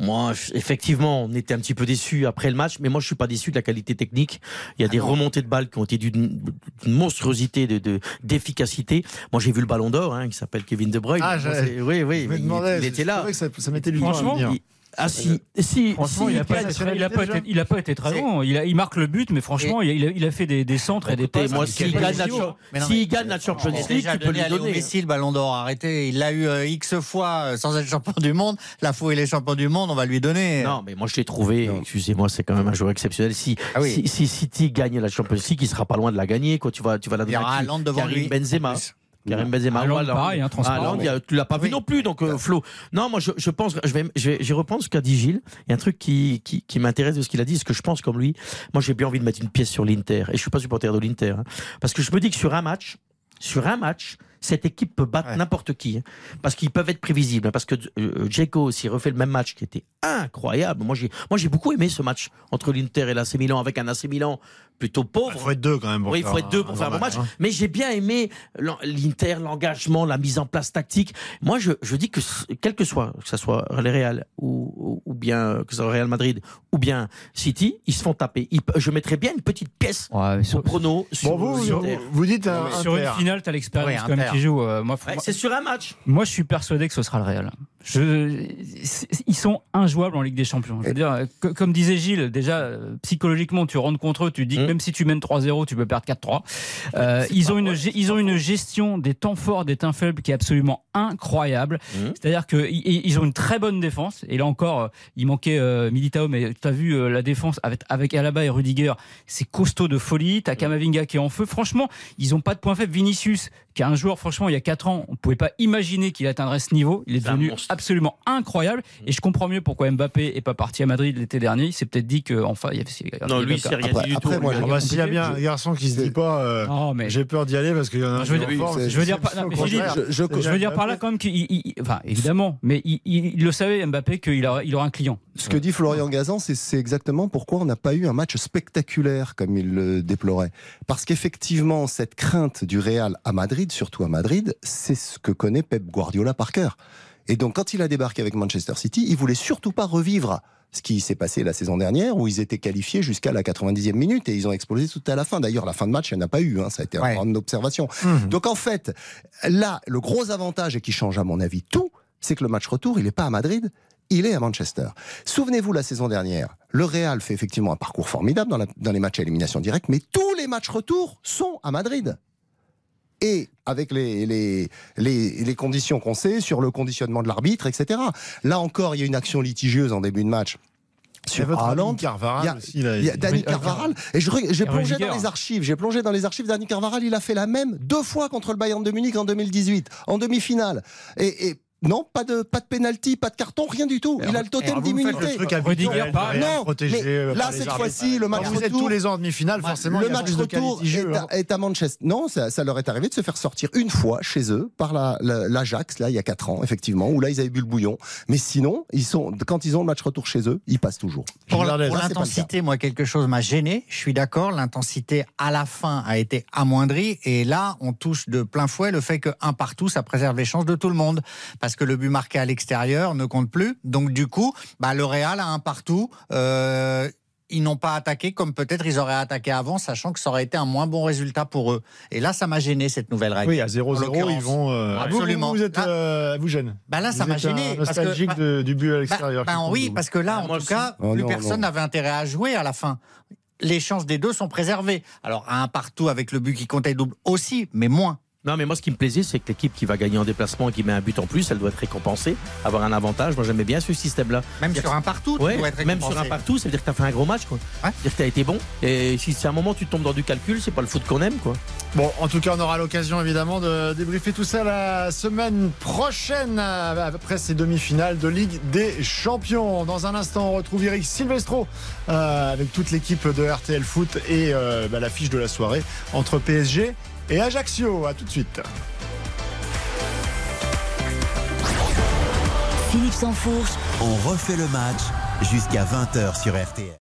Moi, effectivement, on était un petit peu déçus après le match, mais moi, je suis pas déçu de la qualité technique. Il y a des remontées de balles qui ont été d'une monstruosité de de- d'efficacité. moi, j'ai vu le Ballon d'Or, hein, qui s'appelle Kevin De Bruyne. Ah, Moi, oui, oui, Je me il, demandais, il était c'est là. vrai que ça, ça à Franchement, venir. Il- ah si, si, Franchement, si, il n'a pas, gagne- été très- il a pas été, il a pas été très bon. Il, a- il marque le but, mais franchement, il, a, il a- il a fait des, des centres et des Écoutez, passes. moi, s'il gagne, mais- gagne la Champions League, tu peux lui donner. Messi le ballon d'or. Arrêtez. Il l'a eu euh, X fois euh, sans être champion du monde. La fois où il est champion du monde, on va lui donner. Non, mais moi je l'ai trouvé, excusez-moi, c'est quand même un joueur exceptionnel. Si, Ah oui. si, si City gagne la Champions League, il sera pas loin de la gagner. Quoi. Tu, vas, tu vas la Il y donner aura Haaland devant Karim lui. Benzema. Karim Benzema. Haaland, Haaland. pareil, hein, transparent. Tu l'as pas vu Oui. non plus, donc euh, Flo. Non, moi je, je pense, je vais, je vais, ce qu'a dit Gilles. Il y a un truc qui, qui, qui m'intéresse de ce qu'il a dit, ce que je pense comme lui. Moi j'ai bien envie de mettre une pièce sur l'Inter, et je suis pas supporter de l'Inter, hein. parce que je me dis que sur un match, sur un match, cette équipe peut battre Ouais. n'importe qui, hein. parce qu'ils peuvent être prévisibles, hein, parce que euh, Dzeko, s'il refait le même match qui était incroyable, moi j'ai, moi j'ai beaucoup aimé ce match entre l'Inter et l'AC Milan, avec un AC Milan plutôt pauvre. Il faut être deux quand même. pour Oui, il faut être deux pour faire un bon match. match, hein. Mais j'ai bien aimé l'Inter, l'engagement, la mise en place tactique. Moi, je, je dis que quel que soit, que ce soit le Real ou, ou, bien euh, que ce soit Real Madrid ou bien City, ils se font taper. Ils je mettrais bien une petite pièce Ouais, mais au sur, prono sur Bon, vous, vous, dites un, sur une finale, tu as l'expérience Ouais, quand même qui joue. Euh, moi, Ouais, moi- c'est sur un match. moi, je suis persuadé que ce sera le Real. Je, ils sont injouables en Ligue des Champions. Je veux dire, que- comme disait Gilles, déjà psychologiquement, tu rentres contre eux, tu dis que Mm. même si tu mènes 3-0, tu peux perdre 4-3. Euh, ils ont une, ils ont une gestion des temps forts, des temps faibles qui est absolument incroyable. Mm. C'est-à-dire i- ils ont une très bonne défense. Et là encore, euh, il manquait euh, Militao, mais tu as vu euh, la défense avec, avec Alaba et Rudiger, c'est costaud de folie. T'as Kamavinga qui est en feu. Franchement, ils ont pas de point faible. Vinicius, qui est un joueur, franchement, il y a 4 ans, on pouvait pas imaginer qu'il atteindrait ce niveau. Il est devenu absolument incroyable. Et je comprends mieux pourquoi Mbappé est pas parti à Madrid l'été dernier. Il s'est peut-être dit que, enfin, il y avait. Non, lui, c'est rien Après- dit du après, tout. moi. Ah bah, S'il y a bien un garçon qui se dit pas, euh, mais. j'ai peur d'y aller parce qu'il y en a un Je veux dire- je veux dire pas- Philippe, je- je- C'est Je veux dire par là quand même qu'il, il- il- enfin évidemment, mais il, il- il le savait Mbappé qu'il aura, il aura un client. Ce que dit Florian Gazan, c'est c'est exactement pourquoi on n'a pas eu un match spectaculaire comme il le déplorait. Parce qu'effectivement, cette crainte du Real à Madrid, surtout à Madrid, c'est ce que connaît Pep Guardiola par cœur. Et donc, quand il a débarqué avec Manchester City, il voulait surtout pas revivre ce qui s'est passé la saison dernière, où ils étaient qualifiés jusqu'à la 90e minute et ils ont explosé tout à la fin. D'ailleurs, la fin de match, il n'y en a pas eu. hein, ça a été Ouais. une observation. Mhm. Donc, en fait, là, le gros avantage et qui change à mon avis tout, c'est que le match retour, il n'est pas à Madrid, il est à Manchester. Souvenez-vous, la saison dernière, le Real fait effectivement un parcours formidable dans, la- dans les matchs à élimination directe, mais tous les matchs retour sont à Madrid. Et avec les, les, les, les conditions qu'on sait sur le conditionnement de l'arbitre, etc. Là encore, il y a une action litigieuse en début de match sur votre Haaland. Carvaral Il y a- aussi, là. Il y a Dani Oui, Carvaral. Et j'ai plongé dans les archives. J'ai plongé dans les archives. Dani Carvaral, il a fait la même deux fois contre le Bayern de Munich en 2018, en demi-finale. Et, et non, pas de, pas de penalty, pas de carton, rien du tout. Il a le totem d'immunité. le truc Rudiger, rien Non, protégé, mais euh, là, cette fois-ci, le match vous êtes tous les ans en demi-finale, forcément, le match retour est, hein. à, est à Manchester. Non, ça, ça leur est arrivé de se faire sortir une fois chez eux par la- la- l'Ajax, là, il y a 4 ans, effectivement, où là, ils avaient bu le bouillon. Mais sinon, ils sont, quand ils ont le match retour chez eux, ils passent toujours. Pour, là, pas l'intensité, moi, quelque chose m'a gêné. Je suis d'accord. L'intensité à la fin a été amoindrie. Et là, on touche de plein fouet le fait que un partout, ça préserve les chances de tout le monde. Parce que le but marqué à l'extérieur ne compte plus. Donc, du coup, bah, le Real a un partout. Euh, ils n'ont pas attaqué comme peut-être ils auraient attaqué avant, sachant que ça aurait été un moins bon résultat pour eux. Et là, ça m'a gêné, cette nouvelle règle. Oui, à En 0-0, l'occurrence. ils vont. euh, ah, vous- Absolument. Vous, vous êtes, Là- euh, vous gêne. Bah là, ça m'a gêné. parce que- Nostalgique bah- de- du but à Bah, l'extérieur. bah oui, parce que là, Ah, en tout aussi. cas, Oh plus non, personne n'avait intérêt à jouer à la fin. Les chances des deux sont préservées. Alors, à un partout avec le but qui comptait double aussi, mais moins. Non, mais moi, ce qui me plaisait, c'est que l'équipe qui va gagner en déplacement et qui met un but en plus, elle doit être récompensée, avoir un avantage. Moi, j'aimais bien ce système-là. Même sur un partout, tu Ouais, dois être même sur un partout, ça veut dire que tu as fait un gros match. Quoi. C'est-à-dire que tu as été bon. Et si c'est un moment tu tombes dans du calcul, c'est pas le foot qu'on aime. quoi. Bon, en tout cas, on aura l'occasion évidemment de débriefer tout ça la semaine prochaine après ces demi-finales de Ligue des Champions. Dans un instant, on retrouve Eric Silvestro euh, avec toute l'équipe de RTL Foot et euh, bah, l'affiche de la soirée entre PSG et Ajaccio. À tout de suite. Philippe Sansfourche. On refait le match jusqu'à 20h sur RTL.